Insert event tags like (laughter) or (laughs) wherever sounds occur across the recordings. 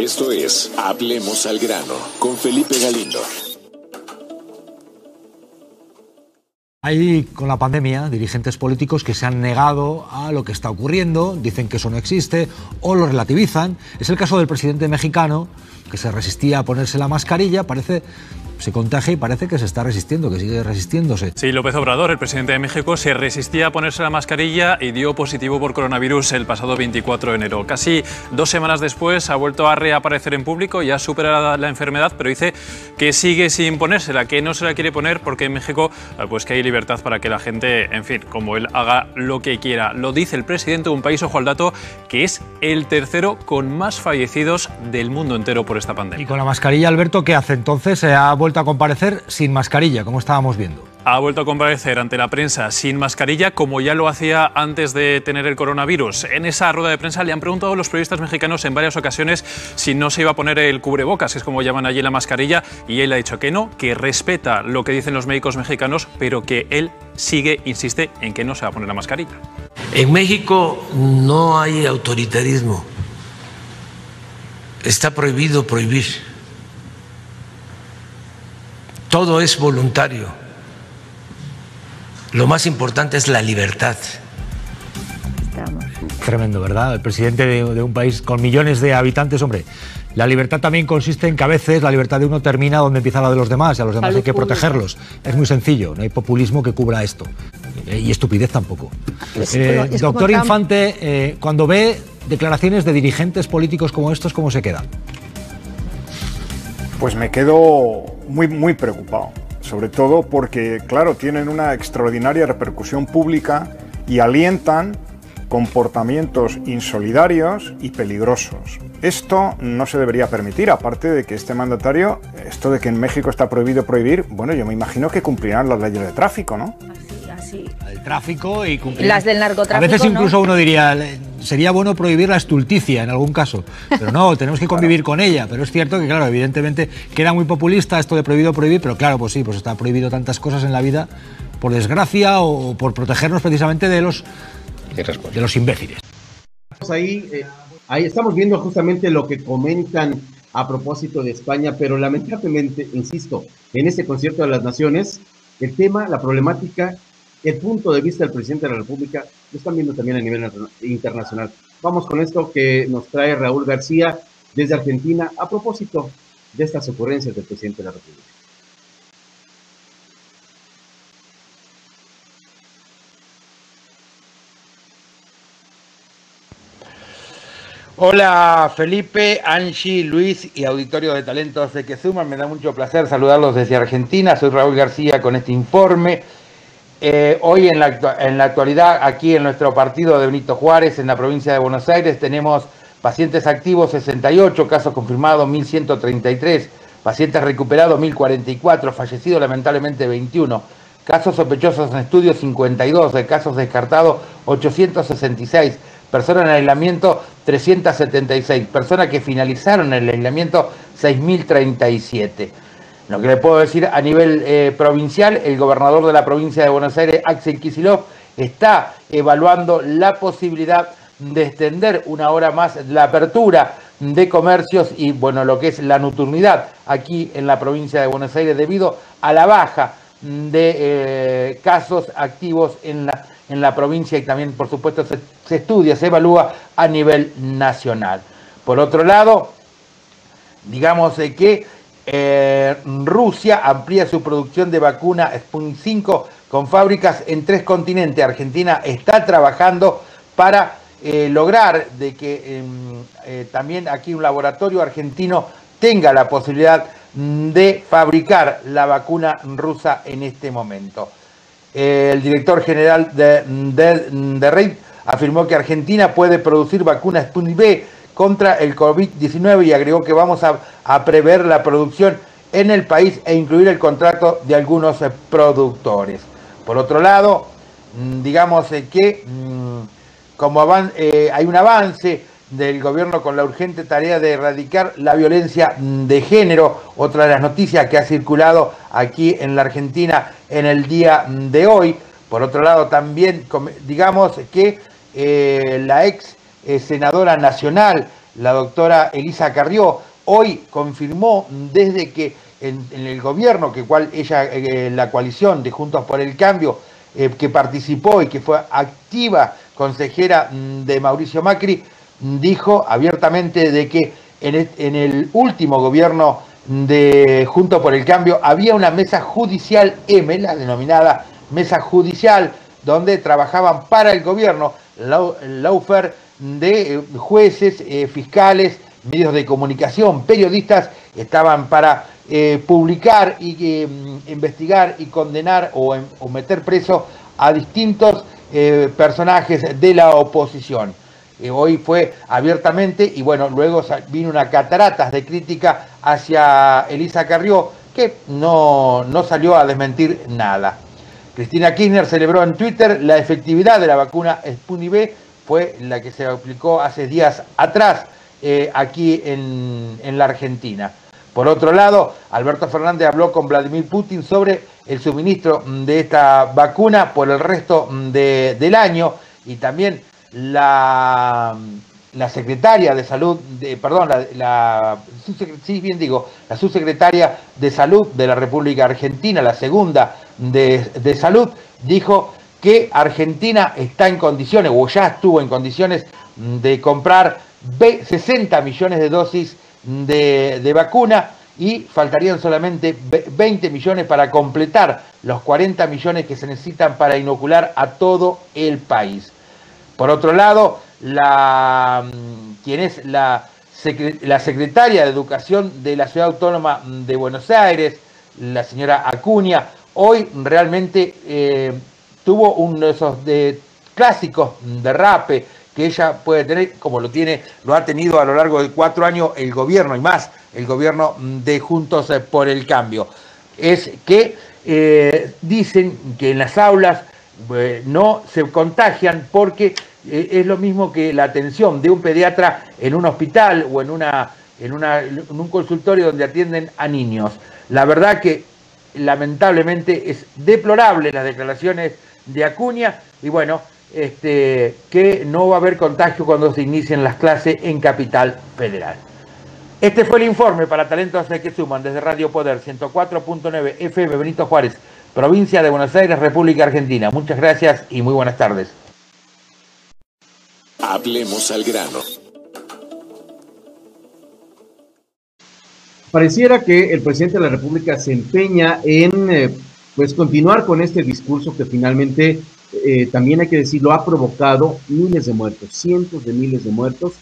Esto es Hablemos al grano con Felipe Galindo. Hay con la pandemia dirigentes políticos que se han negado a lo que está ocurriendo, dicen que eso no existe o lo relativizan. Es el caso del presidente mexicano que se resistía a ponerse la mascarilla, parece se contagia y parece que se está resistiendo, que sigue resistiéndose. Sí, López Obrador, el presidente de México, se resistía a ponerse la mascarilla y dio positivo por coronavirus el pasado 24 de enero. Casi dos semanas después ha vuelto a reaparecer en público y ha superado la enfermedad, pero dice que sigue sin ponérsela, que no se la quiere poner porque en México eh, pues que hay libertad para que la gente, en fin, como él haga lo que quiera. Lo dice el presidente de un país, ojo al dato, que es el tercero con más fallecidos del mundo entero por esta pandemia. Y con la mascarilla, Alberto, ¿qué hace entonces? Se ha vuelto a comparecer sin mascarilla, como estábamos viendo. Ha vuelto a comparecer ante la prensa sin mascarilla, como ya lo hacía antes de tener el coronavirus. En esa rueda de prensa le han preguntado a los periodistas mexicanos en varias ocasiones si no se iba a poner el cubrebocas, que es como llaman allí la mascarilla, y él ha dicho que no, que respeta lo que dicen los médicos mexicanos, pero que él sigue, insiste en que no se va a poner la mascarilla. En México no hay autoritarismo. Está prohibido prohibir todo es voluntario. Lo más importante es la libertad. Tremendo, ¿verdad? El presidente de, un país con millones de habitantes, hombre. La libertad también consiste en que a veces la libertad de uno termina donde empieza la de los demás y a los demás hay que protegerlos. Es muy sencillo, no hay populismo que cubra esto. Y estupidez tampoco. Eh, doctor Infante, eh, cuando ve declaraciones de dirigentes políticos como estos, ¿cómo se queda? Pues me quedo muy, muy preocupado, sobre todo porque, claro, tienen una extraordinaria repercusión pública y alientan comportamientos insolidarios y peligrosos. Esto no se debería permitir, aparte de que este mandatario, esto de que en México está prohibido prohibir, bueno, yo me imagino que cumplirán las leyes de tráfico, ¿no? El tráfico y cumplir. Las del narcotráfico. A veces incluso uno diría, sería bueno prohibir la estulticia en algún caso. Pero no, tenemos que convivir con ella. Pero es cierto que, claro, evidentemente queda muy populista esto de prohibido prohibir, pero claro, pues sí, pues está prohibido tantas cosas en la vida por desgracia o por protegernos precisamente de los, de los imbéciles. Ahí, eh, ahí estamos viendo justamente lo que comentan a propósito de España, pero lamentablemente, insisto, en ese concierto de las naciones, el tema, la problemática el punto de vista del presidente de la República lo están viendo también a nivel internacional. Vamos con esto que nos trae Raúl García desde Argentina a propósito de estas ocurrencias del presidente de la República. Hola Felipe, Angie, Luis y auditorio de talentos de que suman. Me da mucho placer saludarlos desde Argentina. Soy Raúl García con este informe eh, hoy en la, en la actualidad, aquí en nuestro partido de Benito Juárez, en la provincia de Buenos Aires, tenemos pacientes activos 68, casos confirmados 1133, pacientes recuperados 1044, fallecidos lamentablemente 21, casos sospechosos en estudio 52, de casos descartados 866, personas en aislamiento 376, personas que finalizaron el aislamiento 6037. Lo que le puedo decir a nivel eh, provincial, el gobernador de la provincia de Buenos Aires, Axel Kisilov, está evaluando la posibilidad de extender una hora más la apertura de comercios y bueno, lo que es la nocturnidad aquí en la provincia de Buenos Aires debido a la baja de eh, casos activos en la, en la provincia y también por supuesto se, se estudia, se evalúa a nivel nacional. Por otro lado, digamos que eh, Rusia amplía su producción de vacuna Sputnik 5 con fábricas en tres continentes. Argentina está trabajando para eh, lograr de que em, eh, también aquí un laboratorio argentino tenga la posibilidad de fabricar la vacuna rusa en este momento. el director general de, de, afirmó que Argentina puede producir vacuna Sputnik B contra el COVID-19 y agregó que vamos a, prever la producción en el país e incluir el contrato de algunos eh, productores. Por otro lado, mm, digamos eh, que mm, como eh, hay un avance del gobierno con la urgente tarea de erradicar la violencia mm, de género, otra de las noticias que ha circulado aquí en la Argentina en el día de hoy. Por otro lado, también digamos que la ex senadora nacional la doctora Elisa Carrió, hoy confirmó desde que en, el gobierno, que cual ella, eh, la coalición de Juntos por el Cambio, eh, que participó y que fue activa consejera mm, de Mauricio Macri, dijo abiertamente de que en el, último gobierno de Juntos por el Cambio había una mesa judicial M, la denominada mesa judicial, donde trabajaban para el gobierno lawfare de eh, jueces, fiscales, medios de comunicación, periodistas, estaban para eh, publicar y eh, investigar y condenar o, meter preso a distintos eh, personajes de la oposición. hoy fue abiertamente y bueno, luego vino una cataratas de crítica hacia Elisa Carrió que no, no salió a desmentir nada. Cristina Kirchner celebró en Twitter la efectividad de la vacuna Sputnik V, fue la que se aplicó hace días atrás aquí en, en la Argentina. Por otro lado, Alberto Fernández habló con Vladimir Putin sobre el suministro de esta vacuna por el resto del año y también la, la secretaria de salud, de, perdón, la, subsecretaria de salud de la República Argentina, la segunda de, de salud, dijo que Argentina está en condiciones, o ya estuvo en condiciones, de comprar 60 millones de dosis de, vacuna y faltarían solamente 20 millones para completar los 40 millones que se necesitan para inocular a todo el país. Por otro lado, la, mm, quien es la, la secretaria de Educación de la Ciudad Autónoma de Buenos Aires, la señora Acuña, hoy realmente eh, tuvo uno de esos de clásicos derrape que ella puede tener, como lo tiene, lo ha tenido a lo largo de cuatro años el gobierno y más, el gobierno de Juntos eh, por el Cambio. Es que eh, dicen que en las aulas no se contagian porque es lo mismo que la atención de un pediatra en un hospital o en, una, en, una, en un consultorio donde atienden a niños. La verdad que lamentablemente es deplorable las declaraciones de Acuña y bueno, este, que no va a haber contagio cuando se inicien las clases en Capital Federal. Este fue el informe para Talentos que Suman desde Radio Poder 104.9 FM Benito Juárez, provincia de Buenos Aires, República Argentina. Muchas gracias y muy buenas tardes. Hablemos al grano. Pareciera que el presidente de la República se empeña en eh, pues continuar con este discurso que finalmente eh, también hay que decirlo, ha provocado miles de muertos, cientos de miles de muertos,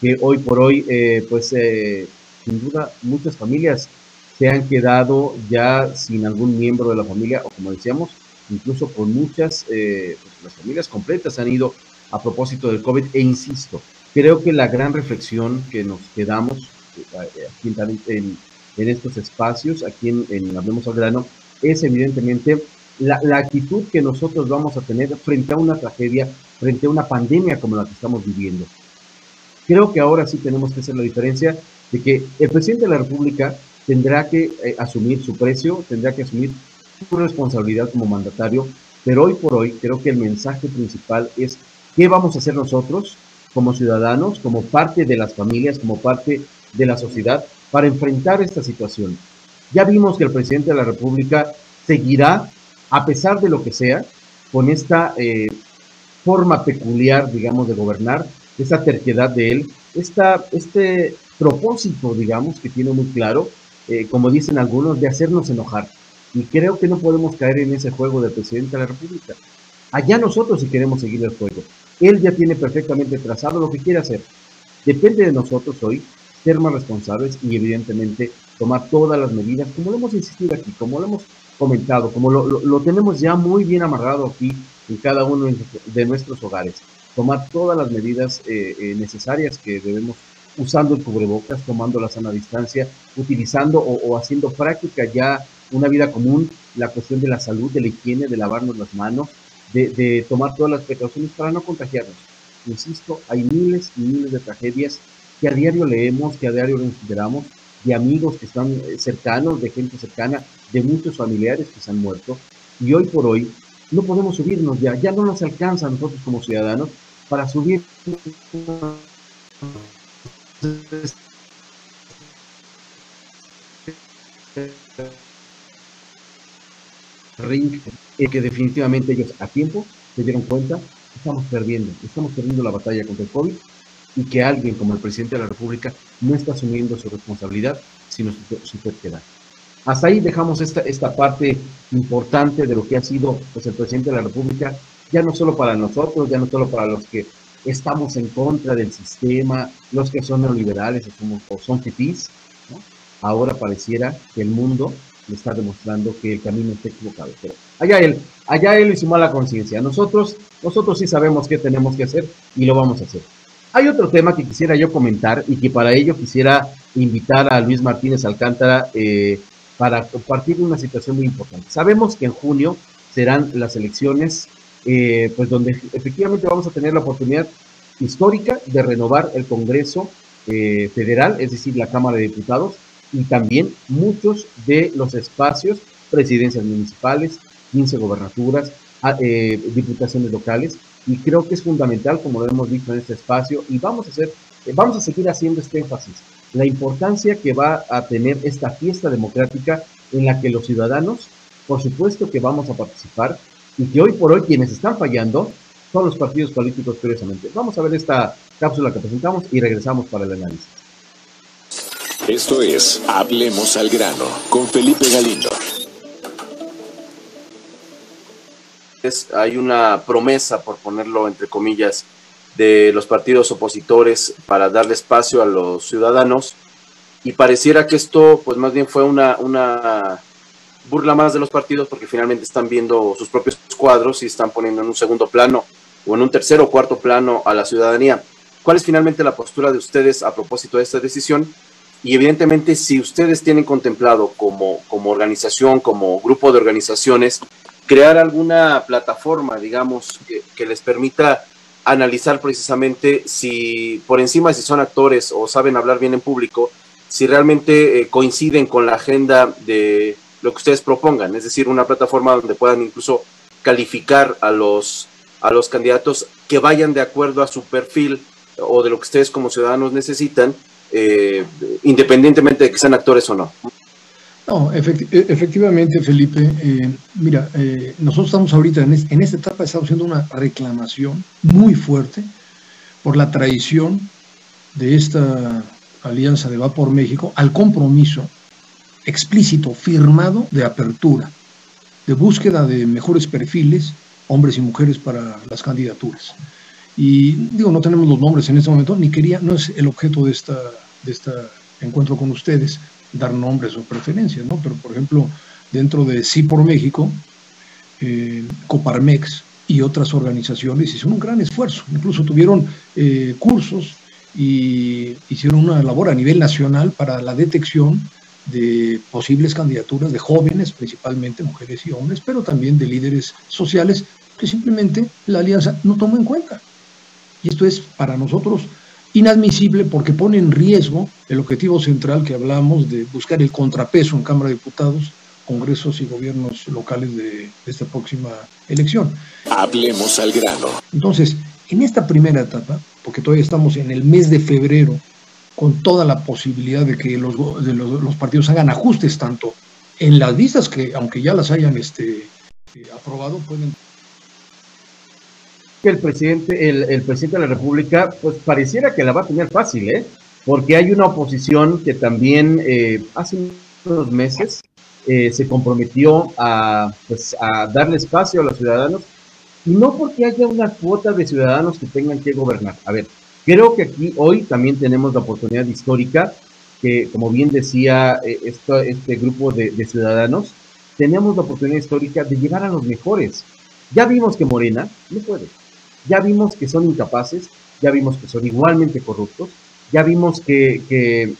que hoy por hoy, eh, pues eh, sin duda, muchas familias se han quedado ya sin algún miembro de la familia, o como decíamos, incluso con muchas, pues, las familias completas han ido a propósito del COVID, e insisto, creo que la gran reflexión que nos quedamos aquí en, en, estos espacios, aquí en, en Hablemos al Grano, es evidentemente la, actitud que nosotros vamos a tener frente a una tragedia, frente a una pandemia como la que estamos viviendo. Creo que ahora sí tenemos que hacer la diferencia de que el presidente de la República tendrá que eh, asumir su precio, tendrá que asumir su responsabilidad como mandatario, pero hoy por hoy creo que el mensaje principal es qué vamos a hacer nosotros como ciudadanos, como parte de las familias, como parte de la sociedad, para enfrentar esta situación. Ya vimos que el presidente de la República seguirá a pesar de lo que sea, con esta eh, forma peculiar, digamos, de gobernar, esta terquedad de él, esta, este propósito, digamos, que tiene muy claro, eh, como dicen algunos, de hacernos enojar. Y creo que no podemos caer en ese juego del presidente de la República. Allá nosotros si queremos seguir el juego. Él ya tiene perfectamente trazado lo que quiere hacer. Depende de nosotros hoy ser más responsables y evidentemente tomar todas las medidas, como lo hemos insistido aquí, como lo hemos comentado, como lo, tenemos ya muy bien amarrado aquí en cada uno de nuestros hogares. Tomar todas las medidas eh, eh, necesarias que debemos usando el cubrebocas, tomando la sana distancia, utilizando o, haciendo práctica ya una vida común, la cuestión de la salud, de la higiene, de lavarnos las manos, de, tomar todas las precauciones para no contagiarnos. Insisto, hay miles y miles de tragedias que a diario leemos, que a diario consideramos, de amigos que están eh, cercanos, de gente cercana, de muchos familiares que se han muerto. Y hoy por hoy no podemos subirnos ya, ya no nos alcanza nosotros como ciudadanos para subir que definitivamente ellos a tiempo se dieron cuenta estamos perdiendo, estamos perdiendo la batalla contra el COVID y que alguien como el presidente de la República no está asumiendo su responsabilidad, sino su, su Hasta ahí dejamos esta, esta parte importante de lo que ha sido pues, el presidente de la República, ya no solo para nosotros, ya no solo para los que estamos en contra del sistema, los que son neoliberales o, son fifís, ahora pareciera que el mundo le está demostrando que el camino está equivocado. Pero allá él, allá él y su mala conciencia. Nosotros, nosotros sí sabemos qué tenemos que hacer y lo vamos a hacer. Hay otro tema que quisiera yo comentar y que para ello quisiera invitar a Luis Martínez Alcántara eh, para compartir una situación muy importante. Sabemos que en junio serán las elecciones, eh, pues donde efectivamente vamos a tener la oportunidad histórica de renovar el Congreso eh, Federal, es decir, la Cámara de Diputados, y también muchos de los espacios, presidencias municipales, 15 gobernaturas, ah, eh, diputaciones locales, y creo que es fundamental, como lo hemos dicho en este espacio, y vamos a hacer, eh, vamos a seguir haciendo este énfasis, la importancia que va a tener esta fiesta democrática en la que los ciudadanos, por supuesto que vamos a participar, y que hoy por hoy quienes están fallando son los partidos políticos, curiosamente. Vamos a ver esta cápsula que presentamos y regresamos para el análisis. Esto es Hablemos al grano con Felipe Galindo. Hay una promesa, por ponerlo entre comillas, de los partidos opositores para darle espacio a los ciudadanos y pareciera que esto pues más bien fue una, una burla más de los partidos porque finalmente están viendo sus propios cuadros y están poniendo en un segundo plano o en un tercer o cuarto plano a la ciudadanía. ¿Cuál es finalmente la postura de ustedes a propósito de esta decisión? Y evidentemente, si ustedes tienen contemplado como, como organización, como grupo de organizaciones, crear alguna plataforma, digamos, que, les permita analizar precisamente si por encima si son actores o saben hablar bien en público, si realmente eh, coinciden con la agenda de lo que ustedes propongan, es decir, una plataforma donde puedan incluso calificar a los, a los candidatos que vayan de acuerdo a su perfil o de lo que ustedes como ciudadanos necesitan eh, independientemente de que sean actores o no. No, e, efectivamente, Felipe, eh, mira, eh, nosotros estamos ahorita en, en, esta etapa, estamos haciendo una reclamación muy fuerte por la traición de esta alianza de Va por México al compromiso explícito, firmado de apertura, de búsqueda de mejores perfiles, hombres y mujeres para las candidaturas. Y digo, no tenemos los nombres en este momento, ni quería, no es el objeto de esta, de este encuentro con ustedes, dar nombres o preferencias, ¿no? Pero, por ejemplo, dentro de Sí por México, eh, Coparmex y otras organizaciones hicieron un gran esfuerzo, incluso tuvieron eh, cursos y hicieron una labor a nivel nacional para la detección de posibles candidaturas de jóvenes, principalmente mujeres y hombres, pero también de líderes sociales que simplemente la alianza no tomó en cuenta. Y esto es para nosotros inadmisible porque pone en riesgo el objetivo central que hablamos de buscar el contrapeso en Cámara de Diputados, congresos y gobiernos locales de, esta próxima elección. Hablemos al grano. Entonces, en esta primera etapa, porque todavía estamos en el mes de febrero, con toda la posibilidad de que los, los, partidos hagan ajustes tanto en las vistas que, aunque ya las hayan este, eh, aprobado, pueden que el presidente, el, presidente de la República, pues pareciera que la va a tener fácil, ¿eh? Porque hay una oposición que también eh, hace unos meses eh, se comprometió a, pues, a darle espacio a los ciudadanos, y no porque haya una cuota de ciudadanos que tengan que gobernar. A ver, creo que aquí hoy también tenemos la oportunidad histórica que, como bien decía eh, este grupo de, de ciudadanos, tenemos la oportunidad histórica de llegar a los mejores. Ya vimos que Morena no puede ya vimos que son incapaces, ya vimos que son igualmente corruptos, ya vimos que, que,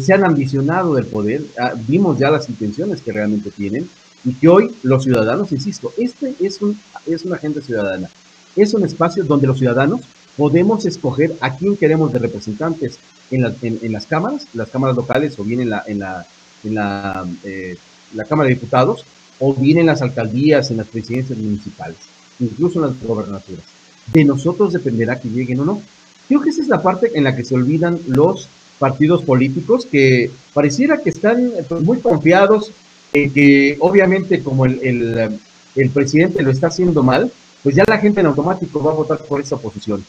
se han ambicionado del poder, ah, vimos ya las intenciones que realmente tienen y que hoy los ciudadanos, insisto, este es, un, es una agenda ciudadana, es un espacio donde los ciudadanos podemos escoger a quién queremos de representantes en, en, las cámaras, las cámaras locales o bien en la, en la, en la, eh, la Cámara de Diputados o bien en las alcaldías, en las presidencias municipales incluso en las gobernaturas. De nosotros dependerá que lleguen o no. Creo que esa es la parte en la que se olvidan los partidos políticos que pareciera que están pues, muy confiados en que obviamente como el, el, presidente lo está haciendo mal, pues ya la gente en automático va a votar por esa oposición.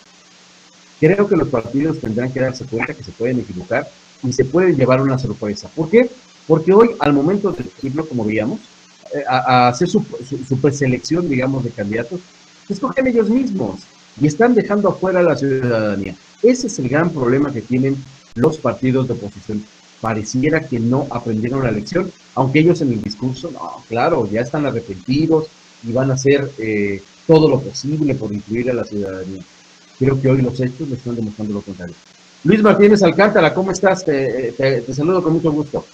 Creo que los partidos tendrán que darse cuenta que se pueden equivocar y se pueden llevar una sorpresa. ¿Por qué? Porque hoy, al momento de elegirlo, como veíamos, eh, a, hacer su, su, preselección, digamos, de candidatos, escogen ellos mismos y están dejando afuera a la ciudadanía. Ese es el gran problema que tienen los partidos de oposición. Pareciera que no aprendieron la lección, aunque ellos en el discurso, no, claro, ya están arrepentidos y van a hacer eh, todo lo posible por incluir a la ciudadanía. Creo que hoy los hechos me están demostrando lo contrario. Luis Martínez Alcántara, ¿cómo estás? Te, te, saludo con mucho gusto.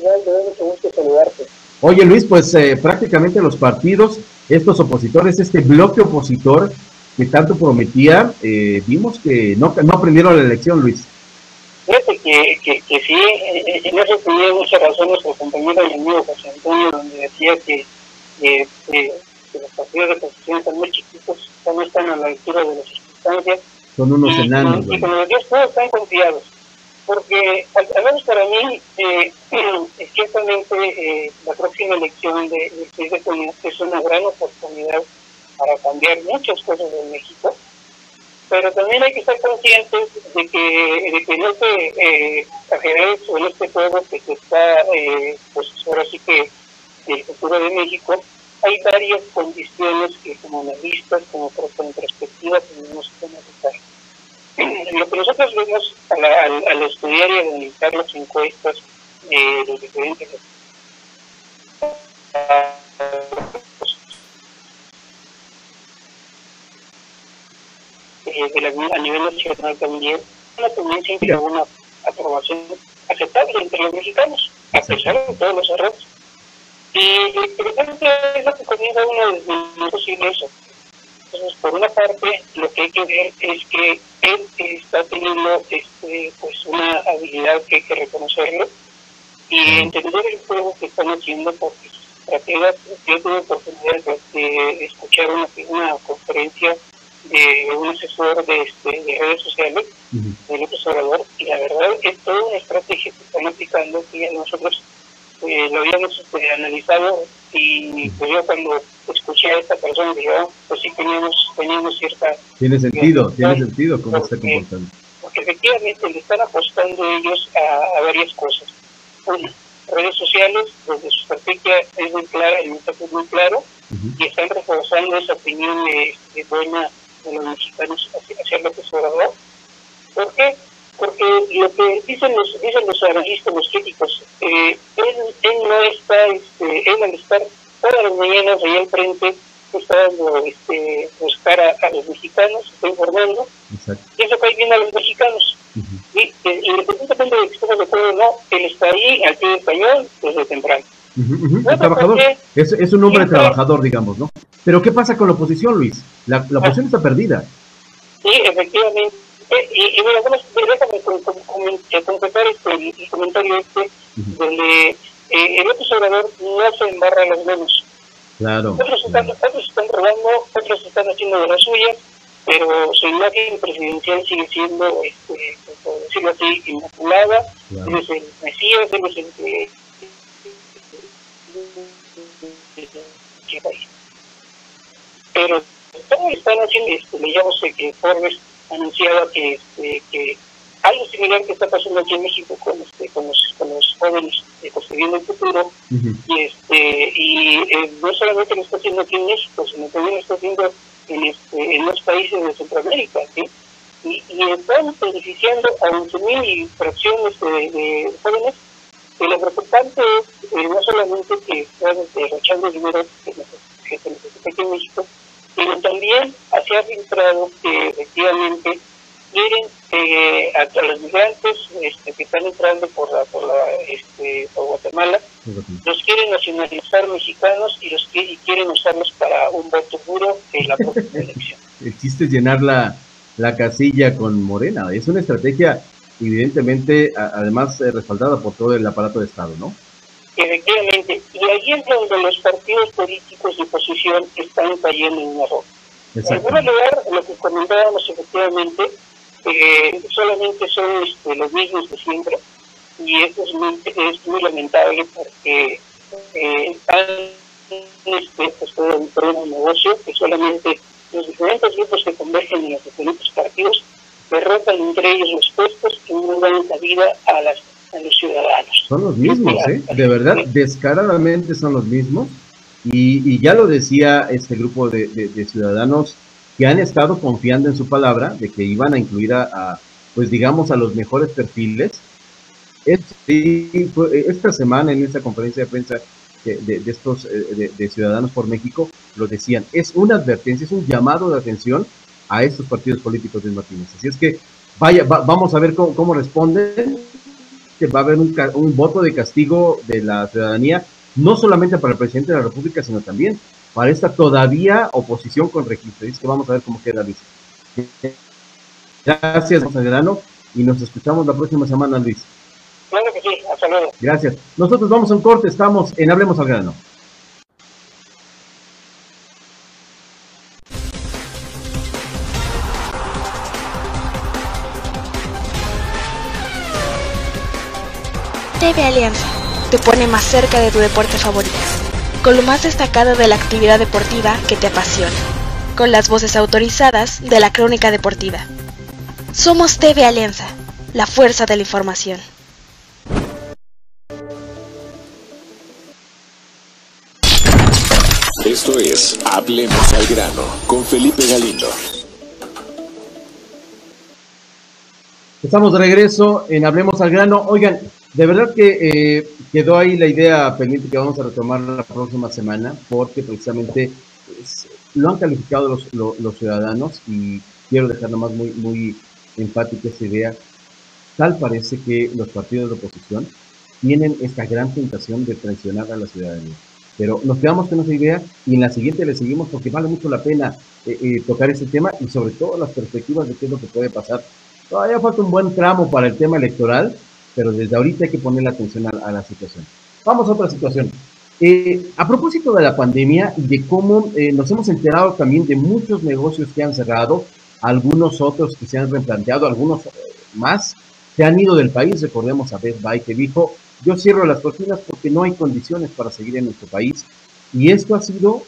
Mucho gusto saludarte. Oye, Luis, pues eh, prácticamente los partidos, estos opositores, este bloque opositor que tanto prometía, eh, vimos que no, no aprendieron la elección, Luis. Fíjate que, que, que sí, eh, en eso tenía muchas razones nuestro compañero y amigo José Antonio, donde decía que, que, los partidos de oposición están muy chiquitos, no están a la altura de las circunstancias. Son unos enanos. Y, y como decías, todos están confiados. Porque, al menos para mí, eh, (clears throat) ciertamente eh, la próxima elección de, del 6 de junio es una gran oportunidad para cambiar muchas cosas en México pero también hay que estar conscientes de que, de que este eh, ajedrez o en este juego que se está, eh, pues ahora sí que el futuro de México, hay varias condiciones que como analistas, como en perspectiva, tenemos que analizar. Lo que nosotros vemos al, al, al estudiar y analizar las encuestas de los diferentes eh, de la, a nivel nacional también, una tendencia que una aprobación aceptable entre los mexicanos, a pesar de todos los errores. Y precisamente es lo que comienza uno de los posibles. Entonces, por una parte, lo que hay que ver es que él está teniendo este, pues una habilidad que hay que reconocerlo y entender el juego que están haciendo porque sus estrategas, yo tuve oportunidad de, escuchar una, una conferencia de un asesor de, este, de redes sociales, del observador, y la verdad es toda una estrategia que están aplicando que nosotros eh, lo habíamos este, analizado y pues yo cuando escuché a esta persona dije, oh, pues sí teníamos, teníamos cierta... Tiene sentido, tiene sentido cómo está comportando. Porque efectivamente le están apostando ellos a, a varias cosas. Una, redes sociales, donde su estrategia es muy clara, el mensaje es muy claro, y están reforzando esa opinión de, de buena de los mexicanos hacia López Obrador. ¿Por qué? Porque lo que dicen los, dicen los analistas, los críticos, eh, él, él no está, este, él al estar todas las mañanas ahí al frente, está dando este, buscar a, a los mexicanos, está informando, Exacto. y eso cae bien a los mexicanos. Y eh, independientemente de que estemos de acuerdo o no, él está ahí al pie del cañón desde temprano. Uh -huh, uh -huh. trabajador. Es, es, un hombre trabajador, digamos, ¿no? Pero ¿qué pasa con la oposición, Luis? La, la oposición está perdida. Sí, efectivamente. Y, y bueno, bueno, déjame completar este, el comentario este, uh -huh. donde eh, el otro Obrador no se embarra las manos. Claro. Otros están, claro. otros están robando, otros están haciendo de la suya, pero su imagen presidencial sigue siendo, este, por decirlo así, inmaculada. Claro. Él es el Mesías, él es el que pero todos están haciendo esto, leíamos que Forbes anunciaba que, este, que algo similar que está pasando aquí en México con este con los, con los jóvenes eh, construyendo el futuro uh -huh. y este y eh, no solamente lo está haciendo aquí en México sino también lo está haciendo en este en los países de Centroamérica ¿sí? y, y están beneficiando a 11.000 y fracciones de, de jóvenes y lo preocupante es eh, no solamente que están derrochando dinero que se necesita aquí en México, sino también se ha filtrado que efectivamente quieren eh, a, los migrantes este, que están entrando por la, por la este, por Guatemala, los quieren nacionalizar mexicanos y los y quieren usarlos para un voto duro en la (laughs) próxima elección. El chiste es llenar la, la casilla con Morena, es una estrategia evidentemente, a, además eh, respaldada por todo el aparato de Estado, ¿no? Efectivamente, y ahí es donde los partidos políticos de oposición están cayendo en un error. En primer lugar, lo que comentábamos efectivamente, eh, solamente son este, los mismos de siempre, y esto es muy, es muy lamentable porque eh, están este, pues, todo un negocio que solamente los diferentes grupos que convergen en los diferentes partidos derrotan entre ellos los puestos y no dan vida a, las, a los ciudadanos. Son los mismos, ¿eh? De verdad, descaradamente son los mismos. Y, y ya lo decía este grupo de, de, ciudadanos que han estado confiando en su palabra de que iban a incluir a, pues digamos, a los mejores perfiles. esta semana en esta conferencia de prensa de, estos eh, de, Ciudadanos por México lo decían, es una advertencia, es un llamado de atención a estos partidos políticos de Martínez. Así es que vaya, vamos a ver cómo, cómo responden, que va a haber un, un voto de castigo de la ciudadanía, no solamente para el presidente de la República, sino también para esta todavía oposición con registro. Es que vamos a ver cómo queda Luis. Gracias, Grano, y nos escuchamos la próxima semana, Luis. Claro que sí, hasta luego. Gracias. Nosotros vamos a un corte, estamos en Hablemos al Grano. Alianza te pone más cerca de tu deporte favorito, con lo más destacado de la actividad deportiva que te apasiona, con las voces autorizadas de la crónica deportiva. Somos TV Alianza, la fuerza de la información. Esto es Hablemos al grano con Felipe Galindo. Estamos de regreso en Hablemos al grano. Oigan, de verdad que eh, quedó ahí la idea pendiente que vamos a retomar la próxima semana, porque precisamente pues, lo han calificado los, los, ciudadanos y quiero dejar nomás muy, muy empática esa idea. Tal parece que los partidos de oposición tienen esta gran tentación de traicionar a la ciudadanía. Pero nos quedamos con esa idea y en la siguiente le seguimos porque vale mucho la pena eh, eh, tocar ese tema y sobre todo las perspectivas de qué es lo que puede pasar. Todavía falta un buen tramo para el tema electoral, pero desde ahorita hay que poner la atención a, la situación. Vamos a otra situación. Eh, a propósito de la pandemia y de cómo eh, nos hemos enterado también de muchos negocios que han cerrado, algunos otros que se han replanteado, algunos eh, más se han ido del país. Recordemos a Best Buy que dijo, yo cierro las cocinas porque no hay condiciones para seguir en nuestro país. Y esto ha sido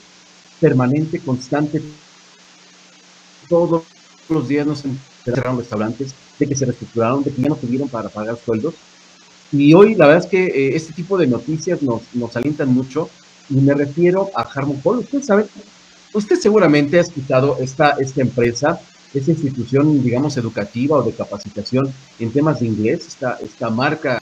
permanente, constante. Todos los días nos cerraron restaurantes, de que se reestructuraron, de que ya no tuvieron para pagar sueldos. Y hoy la verdad es que eh, este tipo de noticias nos, nos alientan mucho y me refiero a Harmon Hall. Usted sabe, usted seguramente ha escuchado esta, esta empresa, esta institución, digamos, educativa o de capacitación en temas de inglés, esta, esta marca.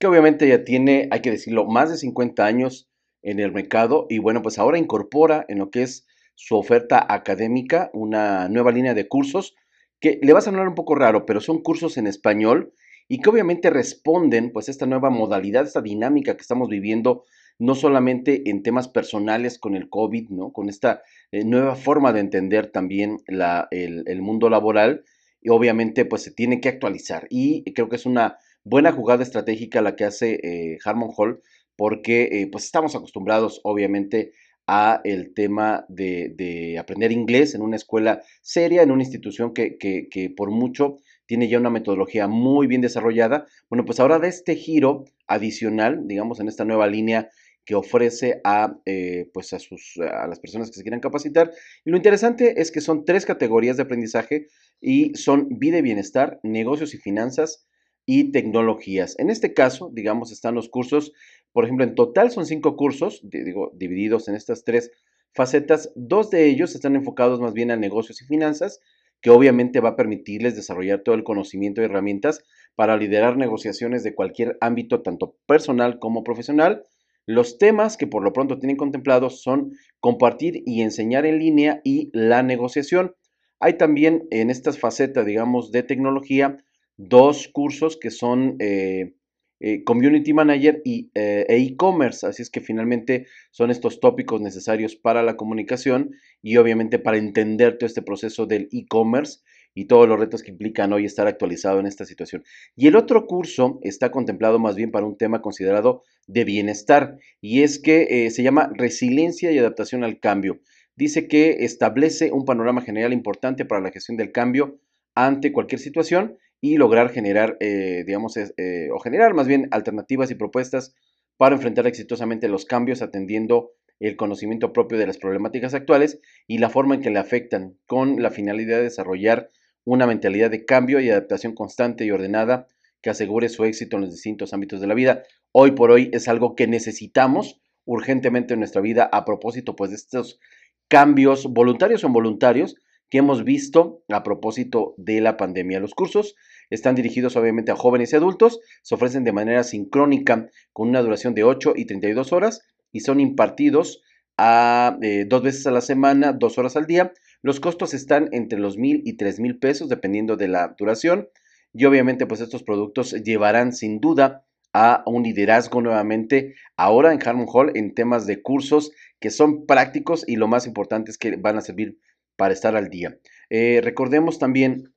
Que obviamente ya tiene, hay que decirlo, más de 50 años en el mercado y bueno, pues ahora incorpora en lo que es su oferta académica una nueva línea de cursos que le va a sonar un poco raro, pero son cursos en español y que obviamente responden pues a esta nueva modalidad, esta dinámica que estamos viviendo no solamente en temas personales con el COVID, ¿no? Con esta eh, nueva forma de entender también la, el, mundo laboral y obviamente pues se tiene que actualizar y creo que es una buena jugada estratégica la que hace eh, Harmon Hall porque eh, pues estamos acostumbrados obviamente a el tema de, aprender inglés en una escuela seria, en una institución que, por mucho tiene ya una metodología muy bien desarrollada. Bueno, pues ahora de este giro adicional, digamos, en esta nueva línea que ofrece a, eh, pues a, sus, a las personas que se quieran capacitar. Y lo interesante es que son tres categorías de aprendizaje y son vida y bienestar, negocios y finanzas y tecnologías. En este caso, digamos, están los cursos por ejemplo, en total son cinco cursos, digo, divididos en estas tres facetas. Dos de ellos están enfocados más bien a negocios y finanzas, que obviamente va a permitirles desarrollar todo el conocimiento y herramientas para liderar negociaciones de cualquier ámbito, tanto personal como profesional. Los temas que por lo pronto tienen contemplados son compartir y enseñar en línea y la negociación. Hay también en estas facetas, digamos, de tecnología, dos cursos que son eh, eh, community Manager y e e-commerce. Así es que finalmente son estos tópicos necesarios para la comunicación y obviamente para entender todo este proceso del e-commerce y todos los retos que implican hoy estar actualizado en esta situación. Y el otro curso está contemplado más bien para un tema considerado de bienestar y es que eh, se llama resiliencia y adaptación al cambio. dice que establece un panorama general importante para la gestión del cambio ante cualquier situación y lograr generar, eh, digamos, eh, o generar más bien alternativas y propuestas para enfrentar exitosamente los cambios atendiendo el conocimiento propio de las problemáticas actuales y la forma en que le afectan, con la finalidad de desarrollar una mentalidad de cambio y adaptación constante y ordenada que asegure su éxito en los distintos ámbitos de la vida. Hoy por hoy es algo que necesitamos urgentemente en nuestra vida a propósito pues de estos cambios voluntarios o involuntarios que hemos visto a propósito de la pandemia. Los cursos están dirigidos obviamente a jóvenes y adultos, se ofrecen de manera sincrónica con una duración de 8 y 32 horas y son impartidos a eh, dos veces a la semana, dos horas al día. Los costos están entre los mil y tres mil pesos dependiendo de la duración y obviamente pues estos productos llevarán sin duda a un liderazgo nuevamente ahora en Harmon Hall en temas de cursos que son prácticos y lo más importante es que van a servir para estar al día. Eh, recordemos también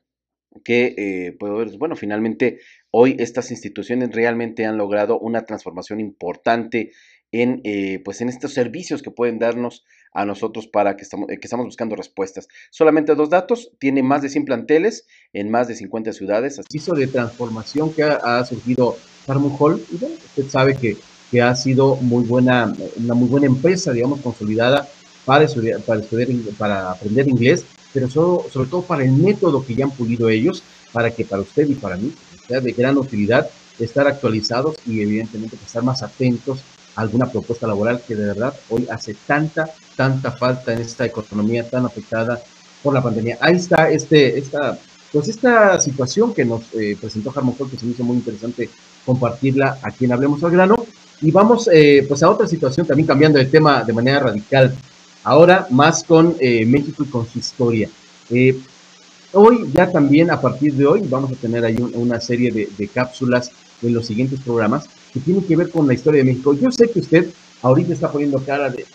que, eh, pues, bueno, finalmente hoy estas instituciones realmente han logrado una transformación importante en, eh, pues en estos servicios que pueden darnos a nosotros para que estamos, estamos buscando respuestas. Solamente dos datos, tiene más de 100 planteles en más de 50 ciudades. Hizo de transformación que ha, surgido bueno, usted sabe que, que ha sido muy buena, una muy buena empresa, digamos, consolidada para estudiar, para, estudiar, para aprender inglés, pero sobre todo para el método que ya han pulido ellos, para que para usted y para mí sea de gran utilidad estar actualizados y evidentemente estar más atentos a alguna propuesta laboral que de verdad hoy hace tanta, tanta falta en esta economía tan afectada por la pandemia. Ahí está este, esta, pues esta situación que nos eh, presentó Harmon que se me hizo muy interesante compartirla aquí en Hablemos al Grano. Y vamos eh, pues a otra situación, también cambiando de tema de manera radical. Ahora más con eh, México y con su historia. Eh, hoy, ya también a partir de hoy, vamos a tener ahí una serie de, cápsulas en los siguientes programas que tienen que ver con la historia de México. Yo sé que usted ahorita está poniendo cara de,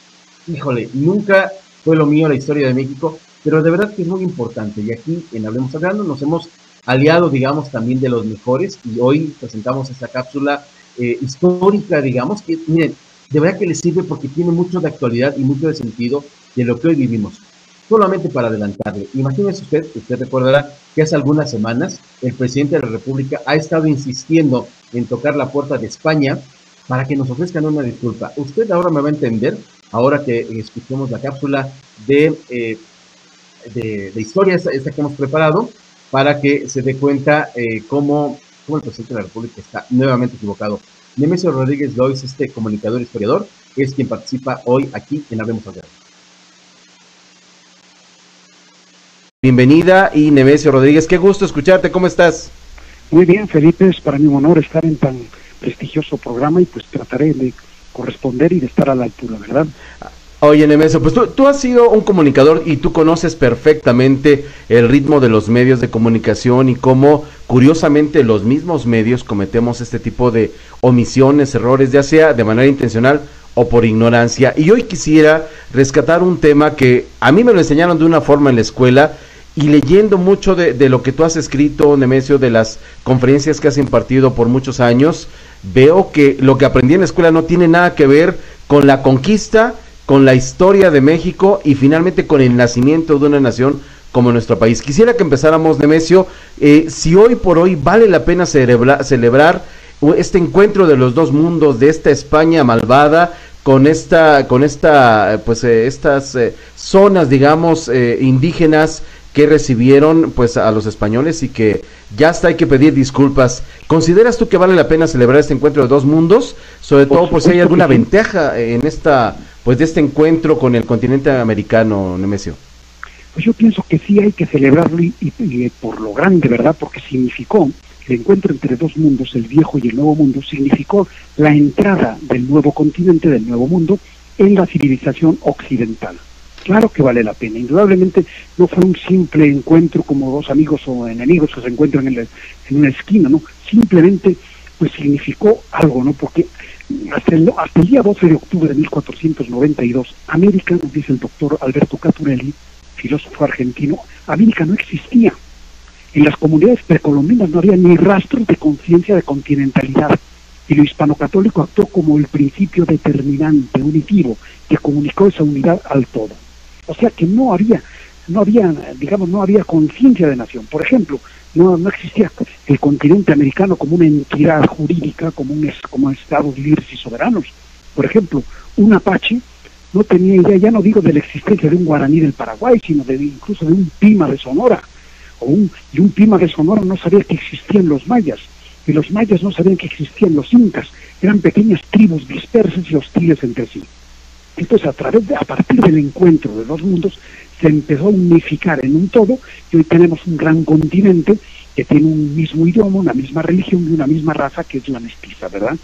híjole, nunca fue lo mío la historia de México, pero de verdad que es muy importante. Y aquí en Hablemos Hablando nos hemos aliado, digamos, también de los mejores y hoy presentamos esta cápsula eh, histórica, digamos, que miren, de verdad que le sirve porque tiene mucho de actualidad y mucho de sentido de lo que hoy vivimos. Solamente para adelantarle, imagínese usted, usted recordará que hace algunas semanas el presidente de la República ha estado insistiendo en tocar la puerta de España para que nos ofrezcan una disculpa. Usted ahora me va a entender, ahora que escuchemos la cápsula de, eh, de, historia, esta, que hemos preparado, para que se dé cuenta eh, cómo, cómo el presidente de la República está nuevamente equivocado. Nemesio Rodríguez Lois, este comunicador historiador, es quien participa hoy aquí en Hablemos al Bienvenida y Nemesio Rodríguez, qué gusto escucharte, ¿cómo estás? Muy bien, Felipe, es para mí un honor estar en tan prestigioso programa y pues trataré de corresponder y de estar a la altura, ¿verdad? Oye, Nemesio, pues tú, tú, has sido un comunicador y tú conoces perfectamente el ritmo de los medios de comunicación y cómo, curiosamente, los mismos medios cometemos este tipo de omisiones, errores, ya sea de manera intencional o por ignorancia. Y hoy quisiera rescatar un tema que a mí me lo enseñaron de una forma en la escuela y leyendo mucho de, de lo que tú has escrito, Nemesio, de las conferencias que has impartido por muchos años, veo que lo que aprendí en la escuela no tiene nada que ver con la conquista, con la historia de México y finalmente con el nacimiento de una nación como nuestro país. Quisiera que empezáramos, Nemesio, eh, si hoy por hoy vale la pena celebrar este encuentro de los dos mundos, de esta España malvada, con esta, con esta, pues eh, estas eh, zonas, digamos, indígenas que recibieron pues a los españoles y que ya hasta hay que pedir disculpas. ¿Consideras tú que vale la pena celebrar este encuentro de dos mundos? Sobre todo por si hay alguna ventaja en esta pues de este encuentro con el continente americano, Nemesio? Pues yo pienso que sí hay que celebrarlo y, por lo grande, ¿verdad? Porque significó el encuentro entre dos mundos, el viejo y el nuevo mundo, significó la entrada del nuevo continente, del nuevo mundo, en la civilización occidental. Claro que vale la pena. Indudablemente no fue un simple encuentro como dos amigos o enemigos que se encuentran en, en una esquina, ¿no? Simplemente pues significó algo, ¿no? Porque hasta el, hasta el día 12 de octubre de 1492, América, nos dice el doctor Alberto Caturelli, filósofo argentino, América no existía. En las comunidades precolombinas no había ni rastros de conciencia de continentalidad. Y lo hispano-católico actuó como el principio determinante, unitivo, que comunicó esa unidad al todo. O sea que no había, no había, digamos, no había conciencia de nación. Por ejemplo, no, no existía el continente americano como una entidad jurídica, como un como estados libres y soberanos. Por ejemplo, un apache no tenía idea, ya no digo de la existencia de un guaraní del Paraguay, sino de incluso de un pima de Sonora. O un, y un pima de Sonora no sabía que existían los mayas, y los mayas no sabían que existían los incas, eran pequeñas tribus dispersas y hostiles entre sí. Entonces, a través de, a partir del encuentro de dos mundos, se empezó a unificar en un todo, y hoy tenemos un gran continente que tiene un mismo idioma, una misma religión y una misma raza, que es la mestiza, ¿verdad?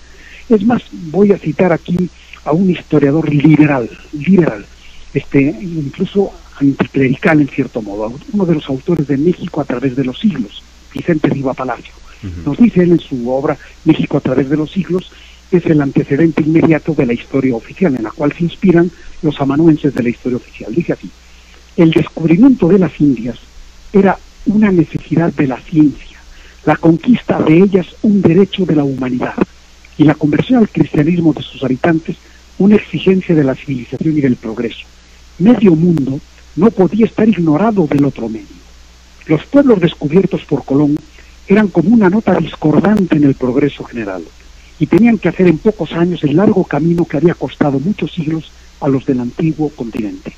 Es más, voy a citar aquí a un historiador liberal, liberal, este, incluso anticlerical en cierto modo, uno de los autores de México a través de los siglos, Vicente Riva Palacio. Nos dice él en su obra México a través de los siglos, es el antecedente inmediato de la historia oficial, en la cual se inspiran los amanuenses de la historia oficial. Dice así, el descubrimiento de las Indias era una necesidad de la ciencia, la conquista de ellas un derecho de la humanidad y la conversión al cristianismo de sus habitantes una exigencia de la civilización y del progreso. Medio mundo no podía estar ignorado del otro medio. Los pueblos descubiertos por Colón eran como una nota discordante en el progreso general y tenían que hacer en pocos años el largo camino que había costado muchos siglos a los del antiguo continente.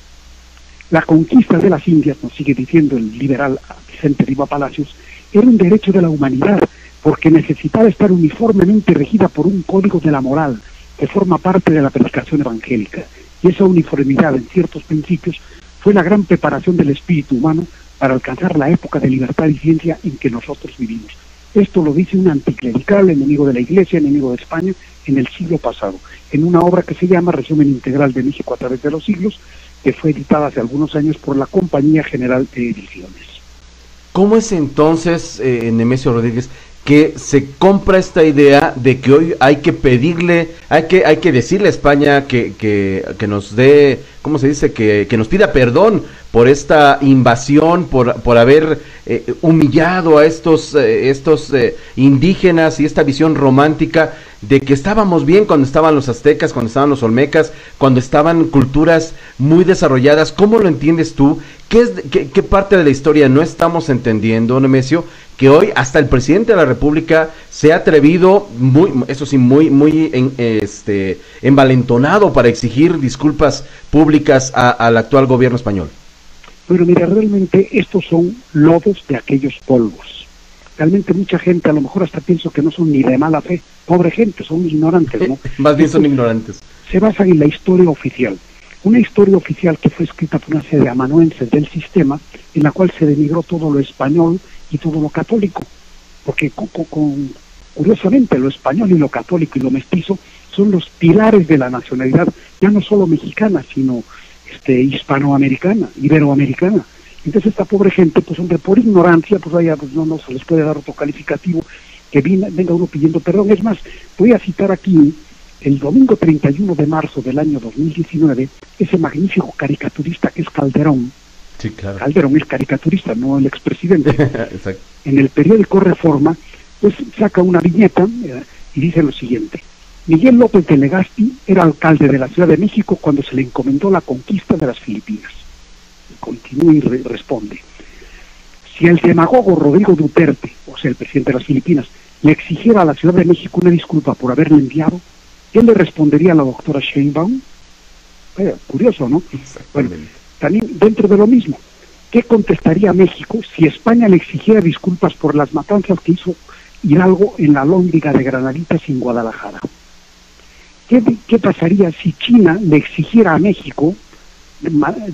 La conquista de las Indias, nos sigue diciendo el liberal Vicente Riva Palacios, era un derecho de la humanidad porque necesitaba estar uniformemente regida por un código de la moral que forma parte de la predicación evangélica. Y esa uniformidad en ciertos principios fue la gran preparación del espíritu humano para alcanzar la época de libertad y ciencia en que nosotros vivimos. Esto lo dice un anticlerical, enemigo de la Iglesia, enemigo de España, en el siglo pasado, en una obra que se llama Resumen Integral de México a través de los siglos, que fue editada hace algunos años por la Compañía General de Ediciones. ¿Cómo es entonces, eh, Nemesio Rodríguez, que se compra esta idea de que hoy hay que pedirle, hay que, hay que decirle a España que, que, que nos dé, ¿cómo se dice? Que, que, nos pida perdón por esta invasión, por, por haber eh, humillado a estos, eh, estos eh, indígenas y esta visión romántica de que estábamos bien cuando estaban los aztecas, cuando estaban los olmecas, cuando estaban culturas muy desarrolladas. ¿Cómo lo entiendes tú? ¿Qué, es, qué, qué parte de la historia no estamos entendiendo, Nemesio? que hoy hasta el presidente de la República se ha atrevido, muy, eso sí, muy, muy en, este, envalentonado para exigir disculpas públicas al actual gobierno español. Pero mira, realmente estos son lodos de aquellos polvos. Realmente mucha gente, a lo mejor hasta pienso que no son ni de mala fe, pobre gente, son ignorantes, ¿no? (laughs) Más bien son ignorantes. Se basan en la historia oficial. Una historia oficial que fue escrita por una serie de amanuenses del sistema, en la cual se denigró todo lo español y todo lo católico, porque con, con, curiosamente lo español y lo católico y lo mestizo son los pilares de la nacionalidad, ya no solo mexicana, sino este, hispanoamericana, iberoamericana. Entonces esta pobre gente, pues hombre, por ignorancia, pues vaya, pues no, no se les puede dar otro calificativo que venga uno pidiendo perdón. Es más, voy a citar aquí el domingo 31 de marzo del año 2019, ese magnífico caricaturista que es Calderón, Sí, claro. Calderón es caricaturista, no el expresidente. (laughs) en el periódico Reforma, pues saca una viñeta eh, y dice lo siguiente. Miguel López de Legazpi era alcalde de la Ciudad de México cuando se le encomendó la conquista de las Filipinas. Continúa y re responde. Si el demagogo Rodrigo Duterte, o sea, el presidente de las Filipinas, le exigiera a la Ciudad de México una disculpa por haberle enviado, ¿qué le respondería a la doctora Sheinbaum? Eh, curioso, ¿no? Bueno, también dentro de lo mismo. ¿Qué contestaría México si España le exigiera disculpas por las matanzas que hizo Hidalgo en la lóndiga de Granaditas en Guadalajara? ¿Qué, ¿Qué, pasaría si China le exigiera a México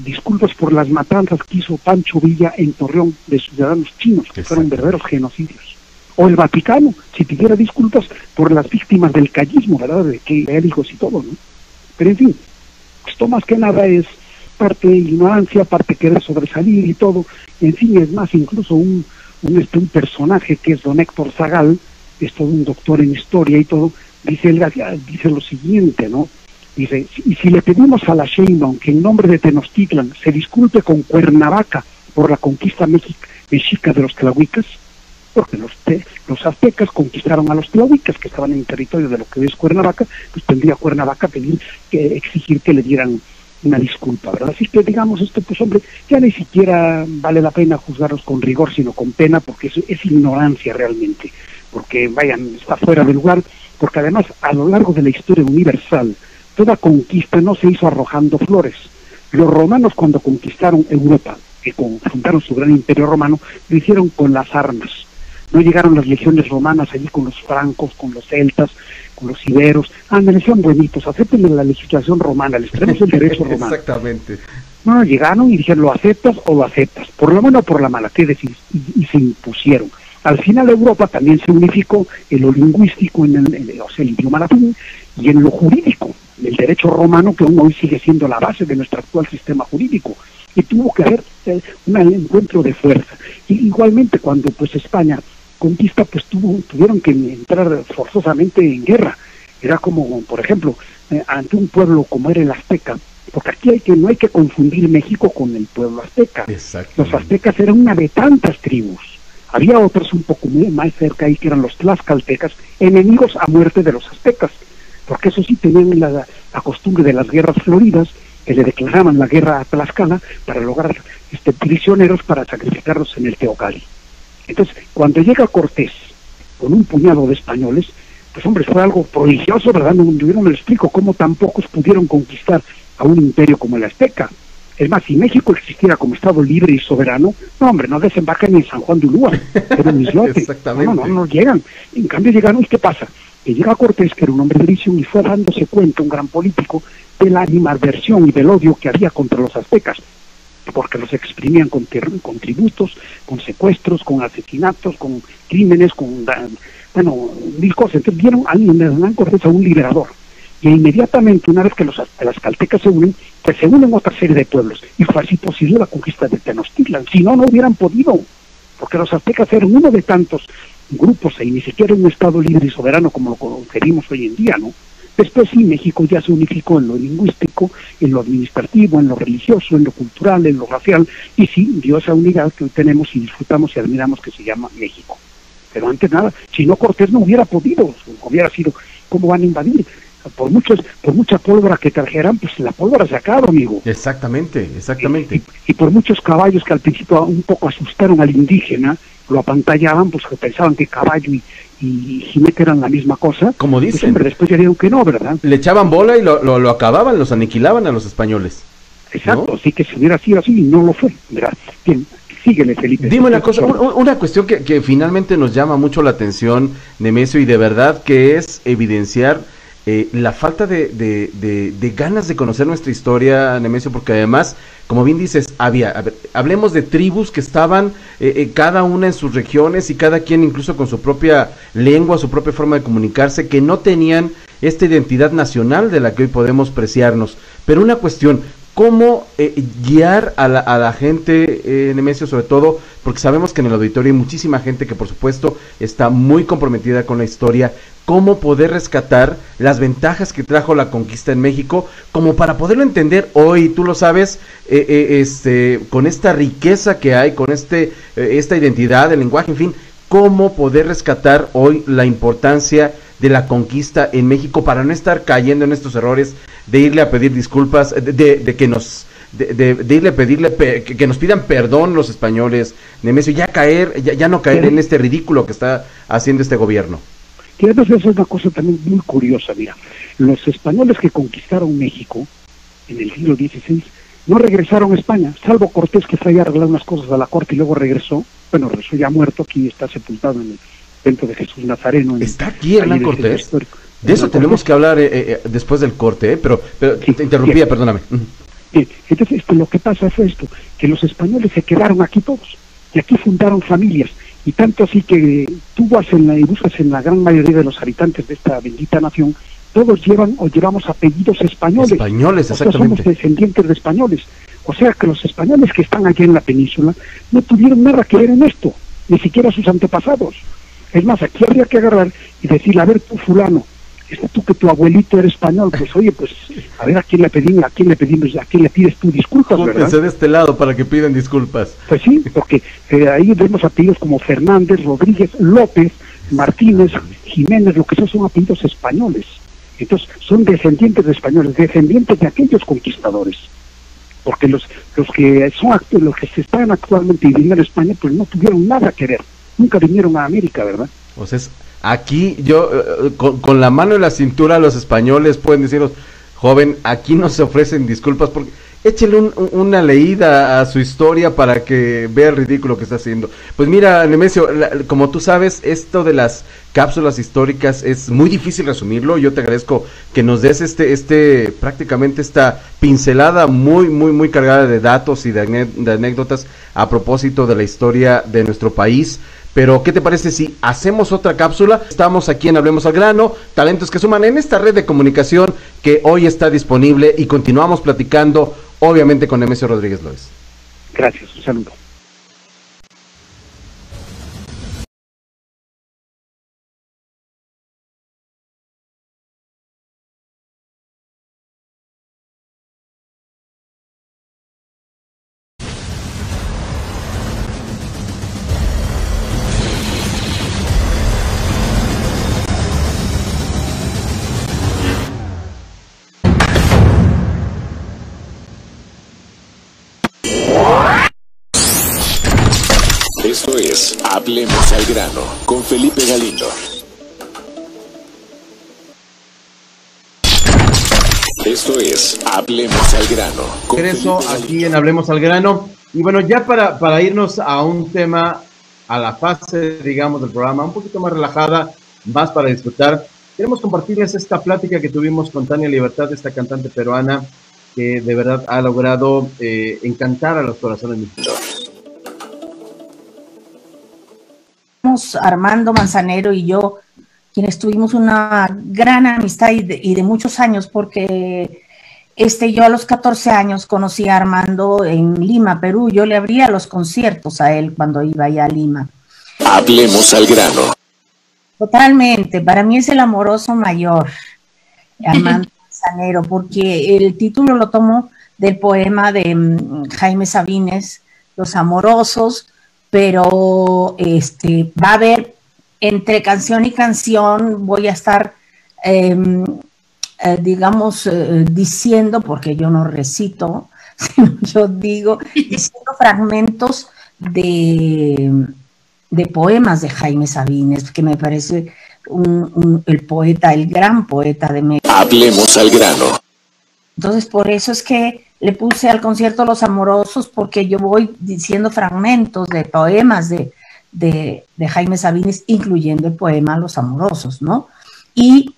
disculpas por las matanzas que hizo Pancho Villa en Torreón de ciudadanos chinos, que fueron verdaderos genocidios? O el Vaticano, si pidiera disculpas por las víctimas del callismo, ¿verdad? De que hijos y todo, ¿no? Pero en fin, esto más que nada es parte de ignorancia, parte querer sobresalir y todo. En fin, es más, incluso un, un, este, un personaje que es don Héctor Zagal, es todo un doctor en historia y todo, dice, él, dice lo siguiente, ¿no? Dice, y si le pedimos a la Sheinbaum que en nombre de Tenochtitlan se disculpe con Cuernavaca por la conquista mexica de los tlahuicas, porque los, te, los aztecas conquistaron a los tlahuicas que estaban en territorio de lo que es Cuernavaca, pues tendría Cuernavaca pedir que exigir que le dieran una disculpa, ¿verdad? Así que digamos esto, pues hombre, ya ni siquiera vale la pena juzgarlos con rigor, sino con pena, porque es ignorancia realmente, porque vayan, está fuera de lugar, porque además a lo largo de la historia universal, toda conquista no se hizo arrojando flores. Los romanos cuando conquistaron Europa, que fundaron su gran imperio romano, lo hicieron con las armas. No llegaron las legiones romanas allí con los francos, con los celtas, con los iberos. Ah, me decían bonitos, acepten la legislación romana, les traemos el derecho (laughs) romano. Exactamente. No, llegaron y dijeron, lo aceptas o lo aceptas, por la buena o por la mala, ¿qué decís? Y, y se impusieron. Al final Europa también se unificó en lo lingüístico, en el, o sea, el idioma latín, y en lo jurídico, el derecho romano que aún hoy sigue siendo la base de nuestro actual sistema jurídico. Y tuvo que haber eh, un encuentro de fuerza. Y igualmente cuando pues España conquista, pues tuvo, tuvieron que entrar forzosamente en guerra. Era como, por ejemplo, eh, ante un pueblo como era el azteca, porque aquí hay que, no hay que confundir México con el pueblo azteca. Los aztecas eran una de tantas tribus. Había otros un poco más cerca ahí que eran los tlaxcaltecas, enemigos a muerte de los aztecas, porque eso sí tenían la, la costumbre de las guerras floridas, que le declaraban la guerra a Tlaxcala para lograr este, prisioneros para sacrificarlos en el Teocalli. Entonces, cuando llega Cortés con un puñado de españoles, pues hombre, fue algo prodigioso, ¿verdad? No, yo no me lo explico cómo tan pocos pudieron conquistar a un imperio como el Azteca. Es más, si México existiera como Estado libre y soberano, no, hombre, no desembarcan en San Juan de Ulúa, en Islote. (laughs) No, no, no, no llegan. En cambio llegaron, ¿y qué pasa? Que llega Cortés, que era un hombre de visión, y fue dándose cuenta, un gran político, de la animadversión y del odio que había contra los aztecas porque los exprimían con, con tributos, con secuestros, con asesinatos, con crímenes, con, bueno, mil cosas. Entonces vieron a Hernán Cortés a un liberador. Y inmediatamente, una vez que los las caltecas se unen, pues se unen otra serie de pueblos. Y fue así posible la conquista de Tenochtitlan. Si no, no hubieran podido, porque los aztecas eran uno de tantos grupos y ni siquiera un Estado libre y soberano como lo concebimos hoy en día, ¿no? Después sí, México ya se unificó en lo lingüístico, en lo administrativo, en lo religioso, en lo cultural, en lo racial, y sí dio esa unidad que hoy tenemos y disfrutamos y admiramos que se llama México. Pero antes nada, si no Cortés no hubiera podido, hubiera sido, ¿cómo van a invadir? Por muchos, por mucha pólvora que trajeran, pues la pólvora se acaba, amigo. Exactamente, exactamente. Y, y, por muchos caballos que al principio un poco asustaron al indígena, lo apantallaban, pues que pensaban que caballo y, y jinete eran la misma cosa. Como pues, dicen. hombre, después ya dijeron que no, ¿verdad? Le echaban bola y lo, lo, lo acababan, los aniquilaban a los españoles. Exacto, ¿no? sí que si hubiera sido así, no lo fue, ¿verdad? Bien, síguele, Felipe. Dime una cosa, un, una cuestión que, que, finalmente nos llama mucho la atención, Nemesio, y de verdad que es evidenciar eh, la falta de, de, de, ganas de conocer nuestra historia, Nemesio, porque además, como bien dices, había, hablemos de tribus que estaban eh, eh, cada una en sus regiones y cada quien incluso con su propia lengua, su propia forma de comunicarse, que no tenían esta identidad nacional de la que hoy podemos preciarnos. Pero una cuestión, cómo eh, guiar a la, a la gente, eh, Nemesio, sobre todo, porque sabemos que en el auditorio hay muchísima gente que por supuesto está muy comprometida con la historia, cómo poder rescatar las ventajas que trajo la conquista en México, como para poderlo entender hoy, tú lo sabes, eh, eh, este, con esta riqueza que hay, con este, eh, esta identidad, el lenguaje, en fin, cómo poder rescatar hoy la importancia de la conquista en México para no estar cayendo en estos errores de irle a pedir disculpas, de, de, de que nos de, de, de, irle a pedirle pe que, nos pidan perdón los españoles, Nemesio, ya caer, ya, ya no caer en este ridículo que está haciendo este gobierno. Que además es una cosa también muy curiosa, mira, los españoles que conquistaron México en el siglo XVI no regresaron a España, salvo Cortés que fue a arreglar unas cosas a la corte y luego regresó, bueno, regresó ya muerto, aquí está sepultado en el templo de Jesús Nazareno. En, ¿Está aquí Hernán Cortés? De eso tenemos que hablar eh, eh, después del corte, ¿eh? pero, pero sí, te interrumpía, sí. perdóname. Bien. Entonces, lo que pasa fue esto, que los españoles se quedaron aquí todos, y aquí fundaron familias, y tanto así que tú vas en la, y buscas en la gran mayoría de los habitantes de esta bendita nación, todos llevan o llevamos apellidos españoles. Españoles, exactamente. O sea, somos descendientes de españoles. O sea que los españoles que están aquí en la península no tuvieron nada que ver en esto, ni siquiera sus antepasados. Es más, aquí habría que agarrar y decir, a ver tú fulano, este, tú que tu abuelito era español, pues oye, pues a ver a quién le pedimos, a quién le pedimos, a quién le pides tú disculpas, ¿verdad? de este lado para que pidan disculpas. Pues sí, porque eh, ahí vemos apellidos como Fernández, Rodríguez, López, Martínez, Jiménez, lo que son son apellidos españoles. Entonces, son descendientes de españoles, descendientes de aquellos conquistadores. Porque los, los que son los que se están actualmente viviendo en España, pues no tuvieron nada que ver. Nunca vinieron a América, ¿verdad? Sea, es- aquí yo, eh, con, la mano en la cintura, los españoles pueden deciros, joven, aquí no se ofrecen disculpas porque échele un- un- una leída a su historia para que vea el ridículo que está haciendo. Pues mira, Nemesio, la- como tú sabes, esto de las cápsulas históricas es muy difícil resumirlo. Yo te agradezco que nos des este, este, prácticamente esta pincelada muy, muy, muy cargada de datos y de anécdotas a propósito de la historia de nuestro país. Pero, ¿qué te parece si hacemos otra cápsula? Estamos aquí en Hablemos al Grano, talentos que suman en esta red de comunicación que hoy está disponible y continuamos platicando, obviamente, con Nemesio Rodríguez López. Gracias, un saludo. Hablemos al grano Regreso aquí en Hablemos al Grano. Y bueno, ya para, para irnos a un tema, a la fase, digamos, del programa, un poquito más relajada, más para disfrutar, queremos compartirles esta plática que tuvimos con Tania Libertad, esta cantante peruana que de verdad ha logrado eh, encantar a los corazones mexicanos. Somos Armando Manzanero y yo, quienes tuvimos una gran amistad y de, y de muchos años, porque este, yo a los 14 años conocí a Armando en Lima, Perú. Yo le abría los conciertos a él cuando iba allá a Lima. Hablemos al grano. Totalmente, para mí es el amoroso mayor, Armando (laughs) Manzanero, porque el título lo tomo del poema de mm, Jaime Sabines, Los Amorosos, pero este va a haber entre canción y canción, voy a estar, em, eh, digamos, eh, diciendo, porque yo no recito, (laughs) sino yo digo, diciendo fragmentos de, de poemas de Jaime Sabines, que me parece un- un- el poeta, el gran poeta de México. Hablemos al grano. Entonces, por eso es que le puse al concierto Los Amorosos, porque yo voy diciendo fragmentos de poemas de, de, de Jaime Sabines, incluyendo el poema Los Amorosos, ¿no? Y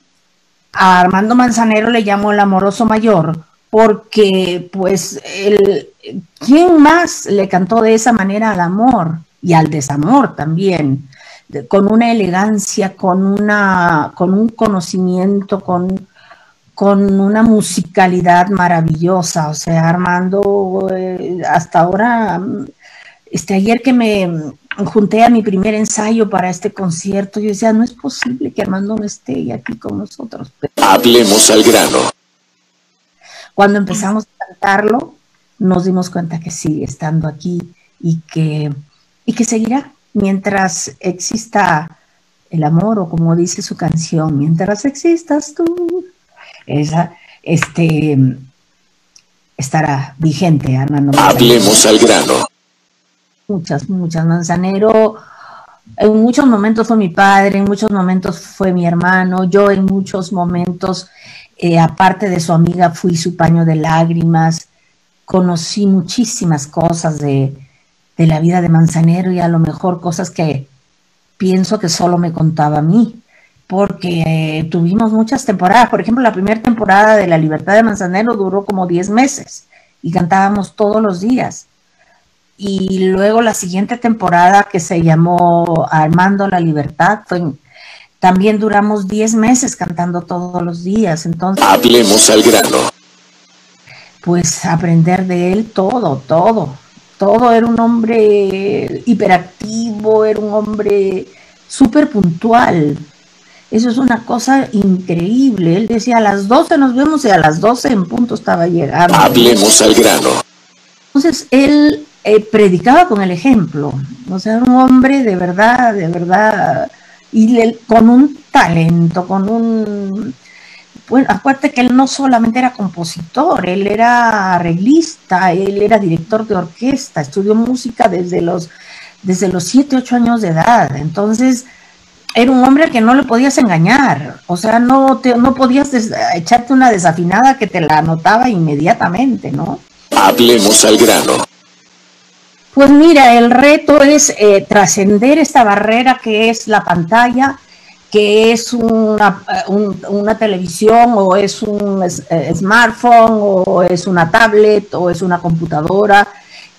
a Armando Manzanero le llamo el amoroso mayor, porque, pues, el, ¿quién más le cantó de esa manera al amor y al desamor también? Con una elegancia, con, una, con un conocimiento, con, con una musicalidad maravillosa. O sea, Armando, eh, hasta ahora, este, ayer que me junté a mi primer ensayo para este concierto, yo decía, no es posible que Armando no esté aquí con nosotros. Pero Hablemos al grano. cuando empezamos a cantarlo, nos dimos cuenta que sigue estando aquí y que, y que seguirá mientras exista el amor, o como dice su canción, mientras existas tú. Esa, este, estará vigente, Armando. Hablemos al grano. Muchas, muchas. Manzanero, en muchos momentos fue mi padre, en muchos momentos fue mi hermano, yo en muchos momentos, eh, aparte de su amiga, fui su paño de lágrimas, conocí muchísimas cosas de, de la vida de Manzanero y a lo mejor cosas que pienso que solo me contaba a mí, porque eh, tuvimos muchas temporadas. Por ejemplo, la primera temporada de La Libertad de Manzanero duró como 10 meses y cantábamos todos los días. Y luego la siguiente temporada que se llamó Armando la Libertad, fue, también duramos 10 meses cantando todos los días. Entonces, Hablemos al grano. pues aprender de él todo, todo, todo. Era un hombre hiperactivo, era un hombre súper puntual. Eso es una cosa increíble. Él decía a las 12 nos vemos y a las 12 en punto estaba llegando. Hablemos al grano. Entonces él eh, predicaba con el ejemplo, o sea, un hombre de verdad, de verdad, y le- con un talento, con un, bueno, acuérdate que él no solamente era compositor, él era arreglista, él era director de orquesta, estudió música desde los, desde los 7, 8 años de edad. Entonces, era un hombre que no le podías engañar, o sea, no, te, no podías echarte una desafinada que te la anotaba inmediatamente, ¿no? Hablemos al grano. Pues mira, el reto es eh, trascender esta barrera que es la pantalla, que es una, una televisión o es un eh, smartphone o es una tablet o es una computadora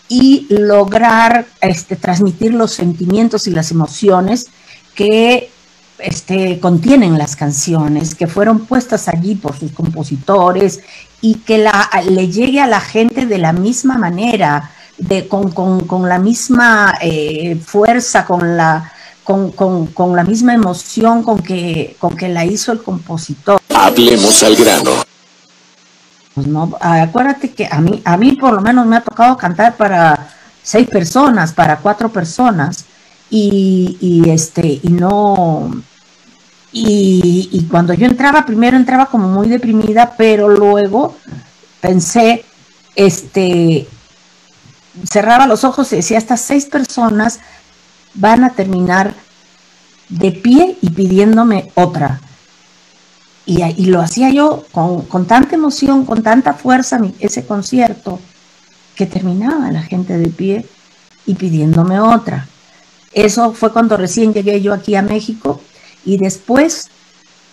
y lograr este, transmitir los sentimientos y las emociones que este, contienen las canciones, que fueron puestas allí por sus compositores y que le llegue a la gente de la misma manera de, con, con, con la misma eh, fuerza, con la, con, con, la misma emoción con que, con que la hizo el compositor. Hablemos al grano. Pues no, acuérdate que a mí, a mí por lo menos me ha tocado cantar para seis personas, para cuatro personas, y, y este, y no, y, y, cuando yo entraba, primero entraba como muy deprimida, pero luego pensé, este, cerraba los ojos y decía, estas seis personas van a terminar de pie y pidiéndome otra. Y, lo hacía yo con, con, tanta emoción, con tanta fuerza, ese concierto, que terminaba la gente de pie y pidiéndome otra. Eso fue cuando recién llegué yo aquí a México y después,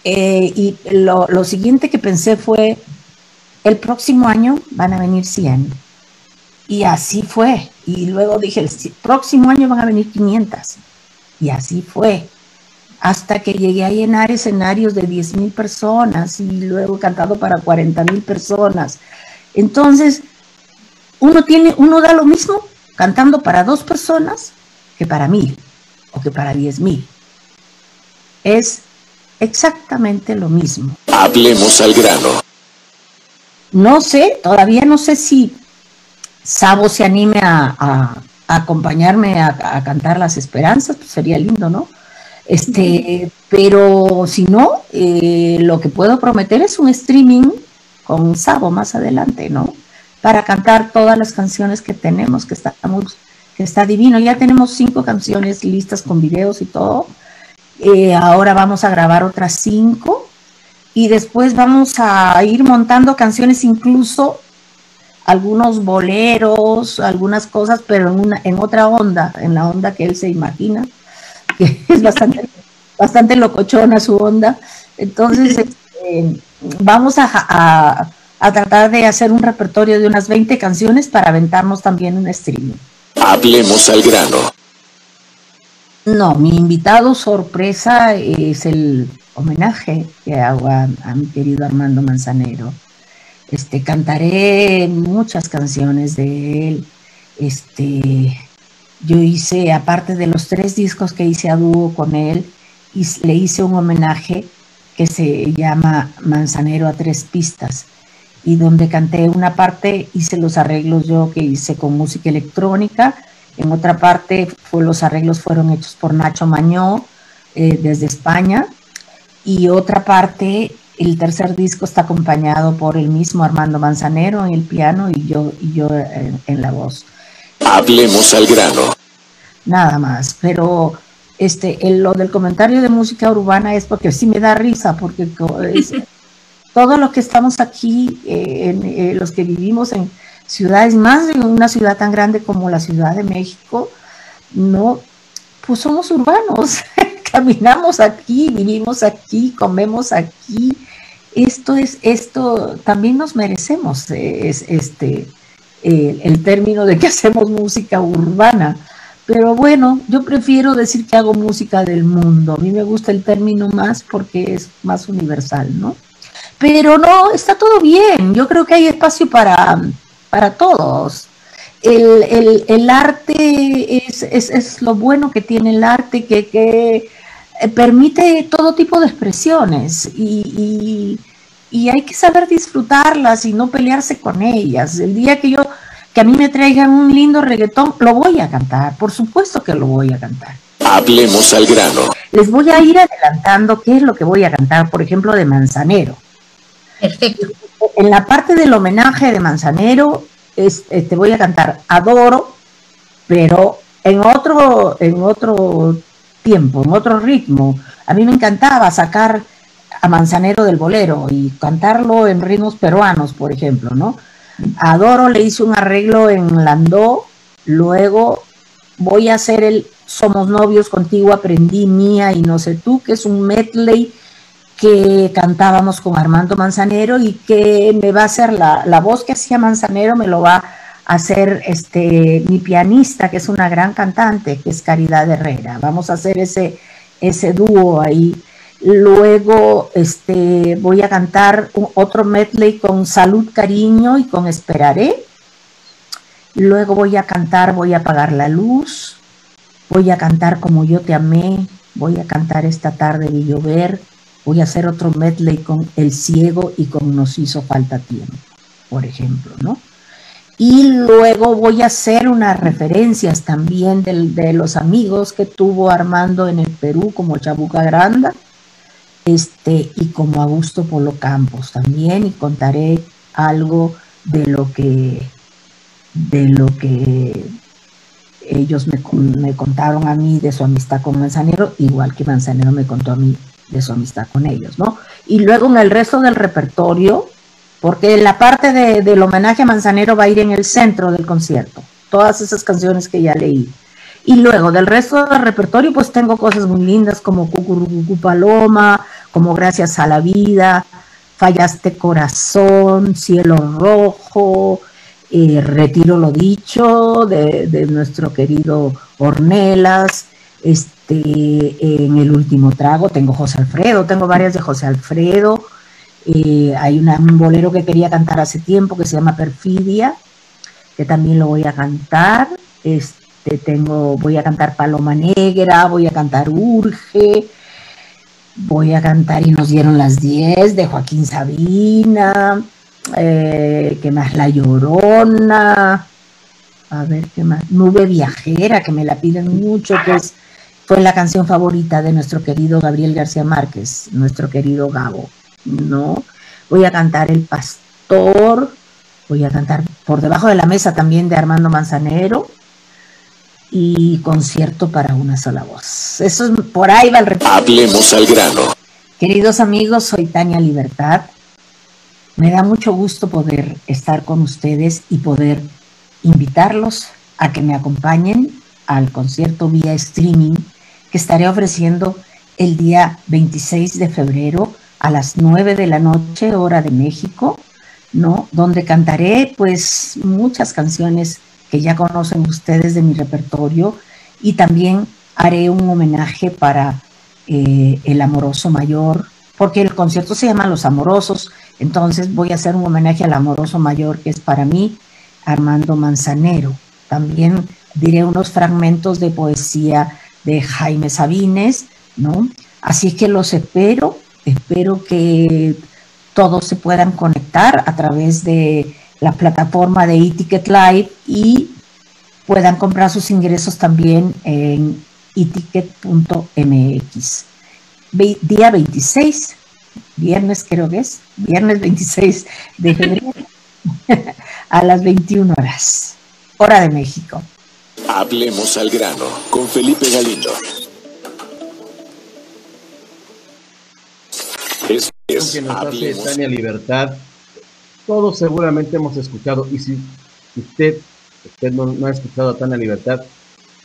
eh, y lo, lo siguiente que pensé fue, el próximo año van a venir 100 y así fue. Y luego dije, el próximo año van a venir 500. Y así fue. Hasta que llegué a llenar escenarios de 10 mil personas y luego cantado para 40 mil personas. Entonces, uno tiene, uno da lo mismo cantando para dos personas que para mil o que para 10 mil. Es exactamente lo mismo. Hablemos al grano. No sé, todavía no sé si Sabo se anime a, acompañarme a, cantar las esperanzas, pues sería lindo, ¿no? Este, pero si no, eh, lo que puedo prometer es un streaming con Sabo más adelante, ¿no? Para cantar todas las canciones que tenemos, que está divino. Ya tenemos cinco canciones listas con videos y todo. Eh, ahora vamos a grabar otras cinco y después vamos a ir montando canciones incluso algunos boleros, algunas cosas, pero en, una, en otra onda, en la onda que él se imagina, que (laughs) es bastante, bastante locochona su onda. Entonces, este, vamos a, a, tratar de hacer un repertorio de unas 20 canciones para aventarnos también un streaming. Hablemos al grano. No, mi invitado sorpresa es el homenaje que hago a mi querido Armando Manzanero este, cantaré muchas canciones de él. Este, yo hice, aparte de los tres discos que hice a dúo con él, y le hice un homenaje que se llama Manzanero a tres pistas, y donde canté una parte, hice los arreglos yo que hice con música electrónica, en otra parte los arreglos fueron hechos por Nacho Mañó eh, desde España, y otra parte el tercer disco está acompañado por el mismo Armando Manzanero en el piano y yo, y yo en, la voz. Hablemos al grano. Nada más, pero este, lo del comentario de música urbana es porque sí me da risa, porque (laughs) todos los que estamos aquí, eh, en, eh, los que vivimos en ciudades, más de una ciudad tan grande como la Ciudad de México, no, pues somos urbanos. (laughs) caminamos aquí, vivimos aquí, comemos aquí. Esto es, esto también nos merecemos, es este el término de que (laughs) hacemos música urbana. Pero bueno, yo prefiero decir que hago música del mundo. A mí me gusta el término más porque es más universal, ¿no? Pero no, está todo bien. Yo creo que hay espacio para, para todos. El, el, arte es, es, es, lo bueno que tiene el arte, que, que permite todo tipo de expresiones y, hay que saber disfrutarlas y no pelearse con ellas. El día que yo, que a mí me traigan un lindo reggaetón, lo voy a cantar, por supuesto que lo voy a cantar. Hablemos al grano. Les voy a ir adelantando qué es lo que voy a cantar, por ejemplo, de Manzanero. Perfecto. En la parte del homenaje de Manzanero, te este, voy a cantar Adoro, pero en otro, en otro tiempo, en otro ritmo. A mí me encantaba sacar a Manzanero del bolero y cantarlo en ritmos peruanos, por ejemplo, ¿no? Adoro le hice un arreglo en Landó, luego voy a hacer el Somos novios contigo, aprendí mía y no sé tú, que es un medley que cantábamos con Armando Manzanero y que me va a hacer la, la voz que hacía Manzanero, me lo va a hacer este, mi pianista, que es una gran cantante, que es Caridad Herrera. Vamos a hacer ese, ese dúo ahí. Luego este, voy a cantar otro medley con Salud, Cariño y con Esperaré. Luego voy a cantar Voy a apagar la luz. Voy a cantar Como yo te amé. Voy a cantar Esta tarde de llover voy a hacer otro medley con El Ciego y con Nos hizo falta tiempo, por ejemplo, ¿no? Y luego voy a hacer unas referencias también de, los amigos que tuvo Armando en el Perú, como Chabuca Granda, este, y como Augusto Polo Campos también, y contaré algo de lo que, de lo que ellos me, me contaron a mí de su amistad con Manzanero, igual que Manzanero me contó a mí de su amistad con ellos, ¿no? Y luego en el resto del repertorio, porque la parte del homenaje a Manzanero va a ir en el centro del concierto, todas esas canciones que ya leí. Y luego del resto del repertorio, pues tengo cosas muy lindas como Cucurucucu Paloma, como Gracias a la Vida, Fallaste Corazón, Cielo Rojo, eh, Retiro lo Dicho de, de nuestro querido Ornelas, este, en el último trago tengo José Alfredo, tengo varias de José Alfredo. Eh, hay un bolero que quería cantar hace tiempo que se llama Perfidia, que también lo voy a cantar. Este, tengo, voy a cantar Paloma Negra, voy a cantar Urge, voy a cantar Y nos dieron las 10 de Joaquín Sabina, eh, que más La Llorona, a ver qué más, Nube Viajera, que me la piden mucho, que es fue la canción favorita de nuestro querido Gabriel García Márquez, nuestro querido Gabo, ¿no? Voy a cantar El Pastor, voy a cantar Por debajo de la mesa también de Armando Manzanero y Concierto para una sola voz. Eso es, por ahí va el reto. Hablemos al grano. Queridos amigos, soy Tania Libertad. Me da mucho gusto poder estar con ustedes y poder invitarlos a que me acompañen al concierto vía streaming que estaré ofreciendo el día 26 de febrero a las 9 de la noche, hora de México, ¿no? Donde cantaré pues muchas canciones que ya conocen ustedes de mi repertorio y también haré un homenaje para eh, el amoroso mayor, porque el concierto se llama Los Amorosos, entonces voy a hacer un homenaje al amoroso mayor que es para mí Armando Manzanero. También diré unos fragmentos de poesía de Jaime Sabines, ¿no? Así que los espero, espero que todos se puedan conectar a través de la plataforma de eTicket Live y puedan comprar sus ingresos también en eticket.mx. Día 26, viernes creo que es, viernes 26 de febrero (laughs) a las 21 horas, hora de México. Hablemos al grano con Felipe Galindo. Es, que nos hace Tania Libertad. Todos seguramente hemos escuchado, y si usted, usted no, ha escuchado a Tania Libertad,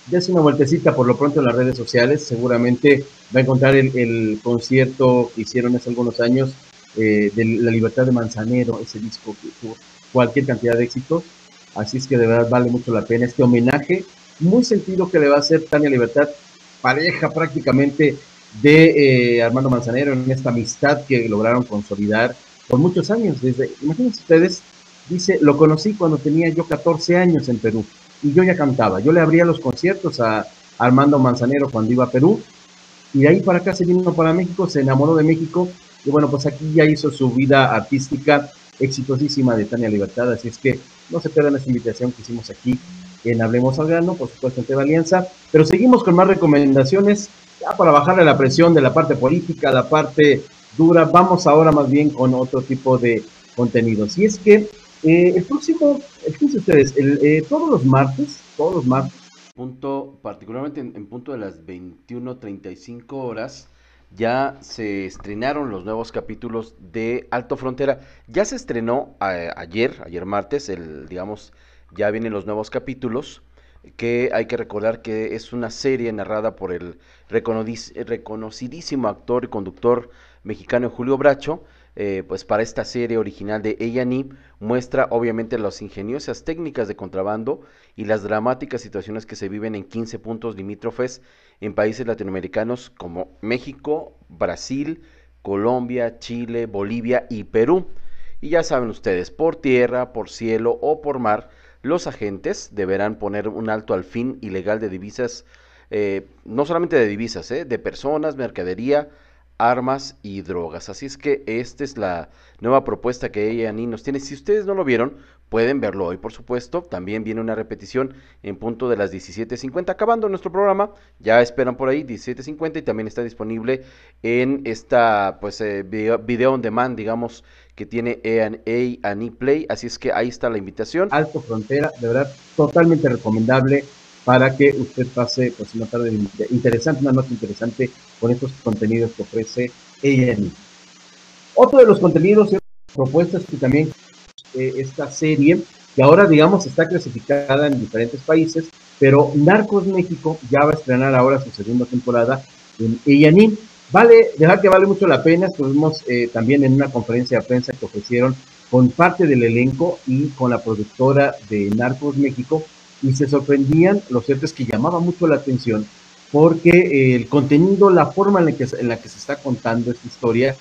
dése una vueltecita por lo pronto en las redes sociales, seguramente va a encontrar el, concierto que hicieron hace algunos años eh, de La Libertad de Manzanero, ese disco que tuvo cualquier cantidad de éxitos Así es que de verdad vale mucho la pena este homenaje muy sentido que le va a hacer Tania Libertad, pareja prácticamente de eh, Armando Manzanero en esta amistad que lograron consolidar por muchos años. Desde, imagínense ustedes, dice, lo conocí cuando tenía yo 14 años en Perú y yo ya cantaba. Yo le abría los conciertos a Armando Manzanero cuando iba a Perú y de ahí para acá se vino para México, se enamoró de México y bueno, pues aquí ya hizo su vida artística exitosísima de Tania Libertad, así es que no se pierdan esta invitación que hicimos aquí en Hablemos al Grano, por supuesto en TV Alianza, pero seguimos con más recomendaciones ya para bajarle la presión de la parte política, la parte dura. Vamos ahora más bien con otro tipo de contenidos. Y es que eh, el próximo, fíjense ustedes, eh, todos los martes, todos los martes. Punto, particularmente en, punto de las 21.35 horas, ya se estrenaron los nuevos capítulos de Alto Frontera. Ya se estrenó ayer, ayer martes, el, digamos, ya vienen los nuevos capítulos que hay que recordar que es una serie narrada por el reconocidísimo actor y conductor mexicano Julio Bracho, eh, pues para esta serie original de A&E muestra obviamente las ingeniosas técnicas de contrabando y las dramáticas situaciones que se viven en 15 puntos limítrofes en países latinoamericanos como México, Brasil, Colombia, Chile, Bolivia y Perú. Y ya saben ustedes, por tierra, por cielo o por mar, los agentes deberán poner un alto al fin ilegal de divisas, eh, no solamente de divisas, eh, de personas, mercadería, armas y drogas. Así es que esta es la nueva propuesta que ella ni nos tiene. Si ustedes no lo vieron, pueden verlo hoy, por supuesto. También viene una repetición en punto de las 17.50. Acabando nuestro programa, ya esperan por ahí 17.50 y también está disponible en esta pues eh, video, on demand, digamos, que tiene A&E Play. Así es que ahí está la invitación. Alto Frontera, de verdad, totalmente recomendable para que usted pase pues una tarde interesante, una noche interesante con estos contenidos que ofrece A&E. Otro de los contenidos y propuestas que también eh, esta serie, que ahora digamos está clasificada en diferentes países, pero Narcos México ya va a estrenar ahora su segunda temporada en A&E. Vale, dejar que vale mucho la pena, estuvimos eh, también en una conferencia de prensa que ofrecieron con parte del elenco y con la productora de Narcos México y se sorprendían, lo cierto es que llamaba mucho la atención porque el contenido, la forma en la que, en la que se está contando esta historia,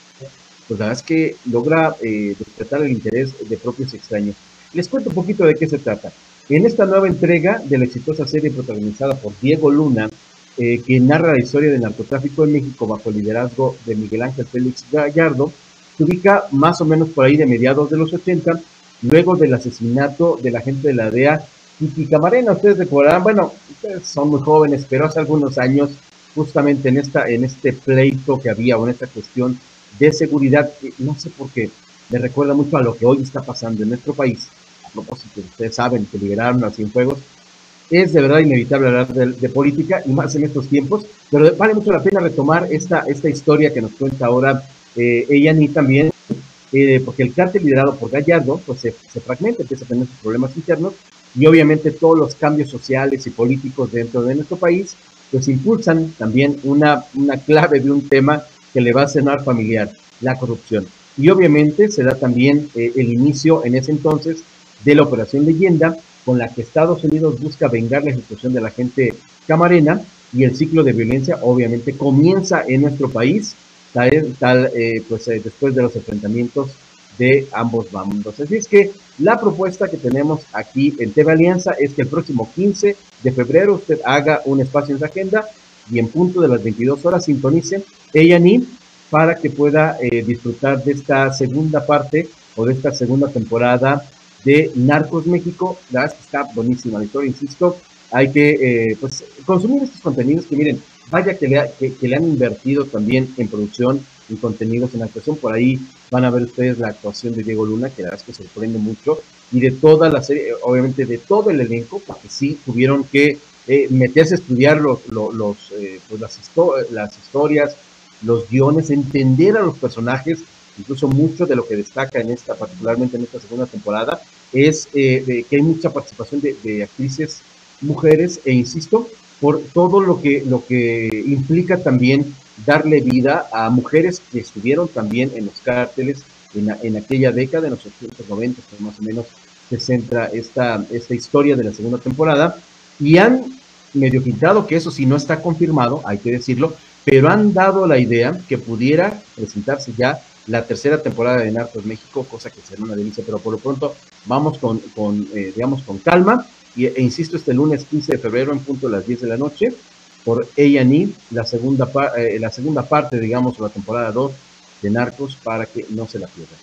pues la verdad es que logra eh, despertar el interés de propios extraños. Les cuento un poquito de qué se trata. En esta nueva entrega de la exitosa serie protagonizada por Diego Luna, eh, que narra la historia del narcotráfico en México bajo el liderazgo de Miguel Ángel Félix Gallardo, se ubica más o menos por ahí de mediados de los 80, luego del asesinato de la gente de la DEA Titi Camarena. Ustedes recordarán, bueno, ustedes son muy jóvenes, pero hace algunos años, justamente en, esta, en este pleito que había o en esta cuestión de seguridad, no sé por qué, me recuerda mucho a lo que hoy está pasando en nuestro país. A propósito, ustedes saben que liberaron a Cienfuegos. Es de verdad inevitable hablar de, política y más en estos tiempos, pero vale mucho la pena retomar esta, esta historia que nos cuenta ahora eh, ella ni también, eh, porque el cártel liderado por Gallardo pues se, se fragmenta, empieza a tener sus problemas internos y obviamente todos los cambios sociales y políticos dentro de nuestro país pues impulsan también una, una clave de un tema que le va a cenar familiar, la corrupción. Y obviamente se da también eh, el inicio en ese entonces de la Operación Leyenda, con la que Estados Unidos busca vengar la ejecución de la gente camarena y el ciclo de violencia obviamente comienza en nuestro país, tal, eh, pues eh, después de los enfrentamientos de ambos bandos. Así es que la propuesta que tenemos aquí en TV Alianza es que el próximo 15 de febrero usted haga un espacio en su agenda y en punto de las 22 horas sintonice A&E para que pueda eh, disfrutar de esta segunda parte o de esta segunda temporada de Narcos México. La verdad está buenísima la historia, insisto. Hay que eh, pues, consumir estos contenidos que miren, vaya que le, que le han invertido también en producción y contenidos en actuación. Por ahí van a ver ustedes la actuación de Diego Luna, que la verdad es que sorprende mucho, y de toda la serie, obviamente de todo el elenco, porque sí tuvieron que eh, meterse a estudiar los, los, eh, pues las, las historias, los guiones, entender a los personajes, incluso mucho de lo que destaca en esta, particularmente en esta segunda temporada, es eh, que hay mucha participación de, actrices mujeres, e insisto, por todo lo que, lo que implica también darle vida a mujeres que estuvieron también en los cárteles en, en aquella década, en los 80, 90, más o menos se centra esta, esta historia de la segunda temporada, y han medio pintado que eso sí no está confirmado, hay que decirlo, pero han dado la idea que pudiera presentarse ya la tercera temporada de Narcos México, cosa que será una delicia, pero por lo pronto vamos con, con eh, digamos, con calma, y, e insisto, este lunes 15 de febrero en punto a las 10 de la noche, por A&E, la segunda, eh, la segunda parte, digamos, la temporada 2 de Narcos, para que no se la pierdan.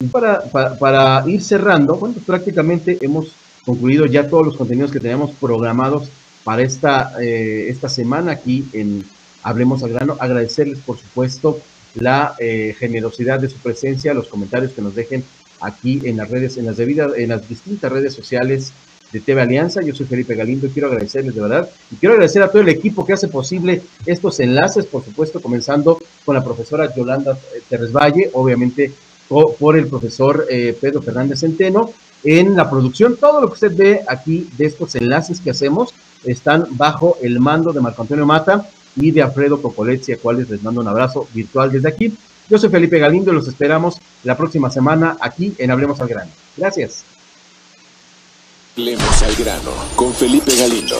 Y para, para, ir cerrando, pues prácticamente hemos concluido ya todos los contenidos que teníamos programados para esta, eh, esta semana aquí en Hablemos al Grano. Agradecerles, por supuesto, la eh, generosidad de su presencia, los comentarios que nos dejen aquí en las redes, en las debidas, en las distintas redes sociales de TV Alianza. Yo soy Felipe Galindo y quiero agradecerles de verdad. Y quiero agradecer a todo el equipo que hace posible estos enlaces, por supuesto, comenzando con la profesora Yolanda Terres Valle, obviamente por el profesor eh, Pedro Fernández Centeno. En la producción, todo lo que usted ve aquí de estos enlaces que hacemos están bajo el mando de Marco Antonio Mata y de Alfredo Cocoletti, a cuales les mando un abrazo virtual desde aquí. Yo soy Felipe Galindo y los esperamos la próxima semana aquí en Hablemos al Grano. Gracias. Hablemos al grano con Felipe Galindo.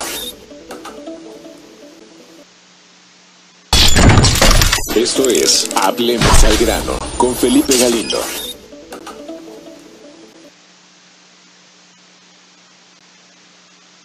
Esto es Hablemos al grano con Felipe Galindo.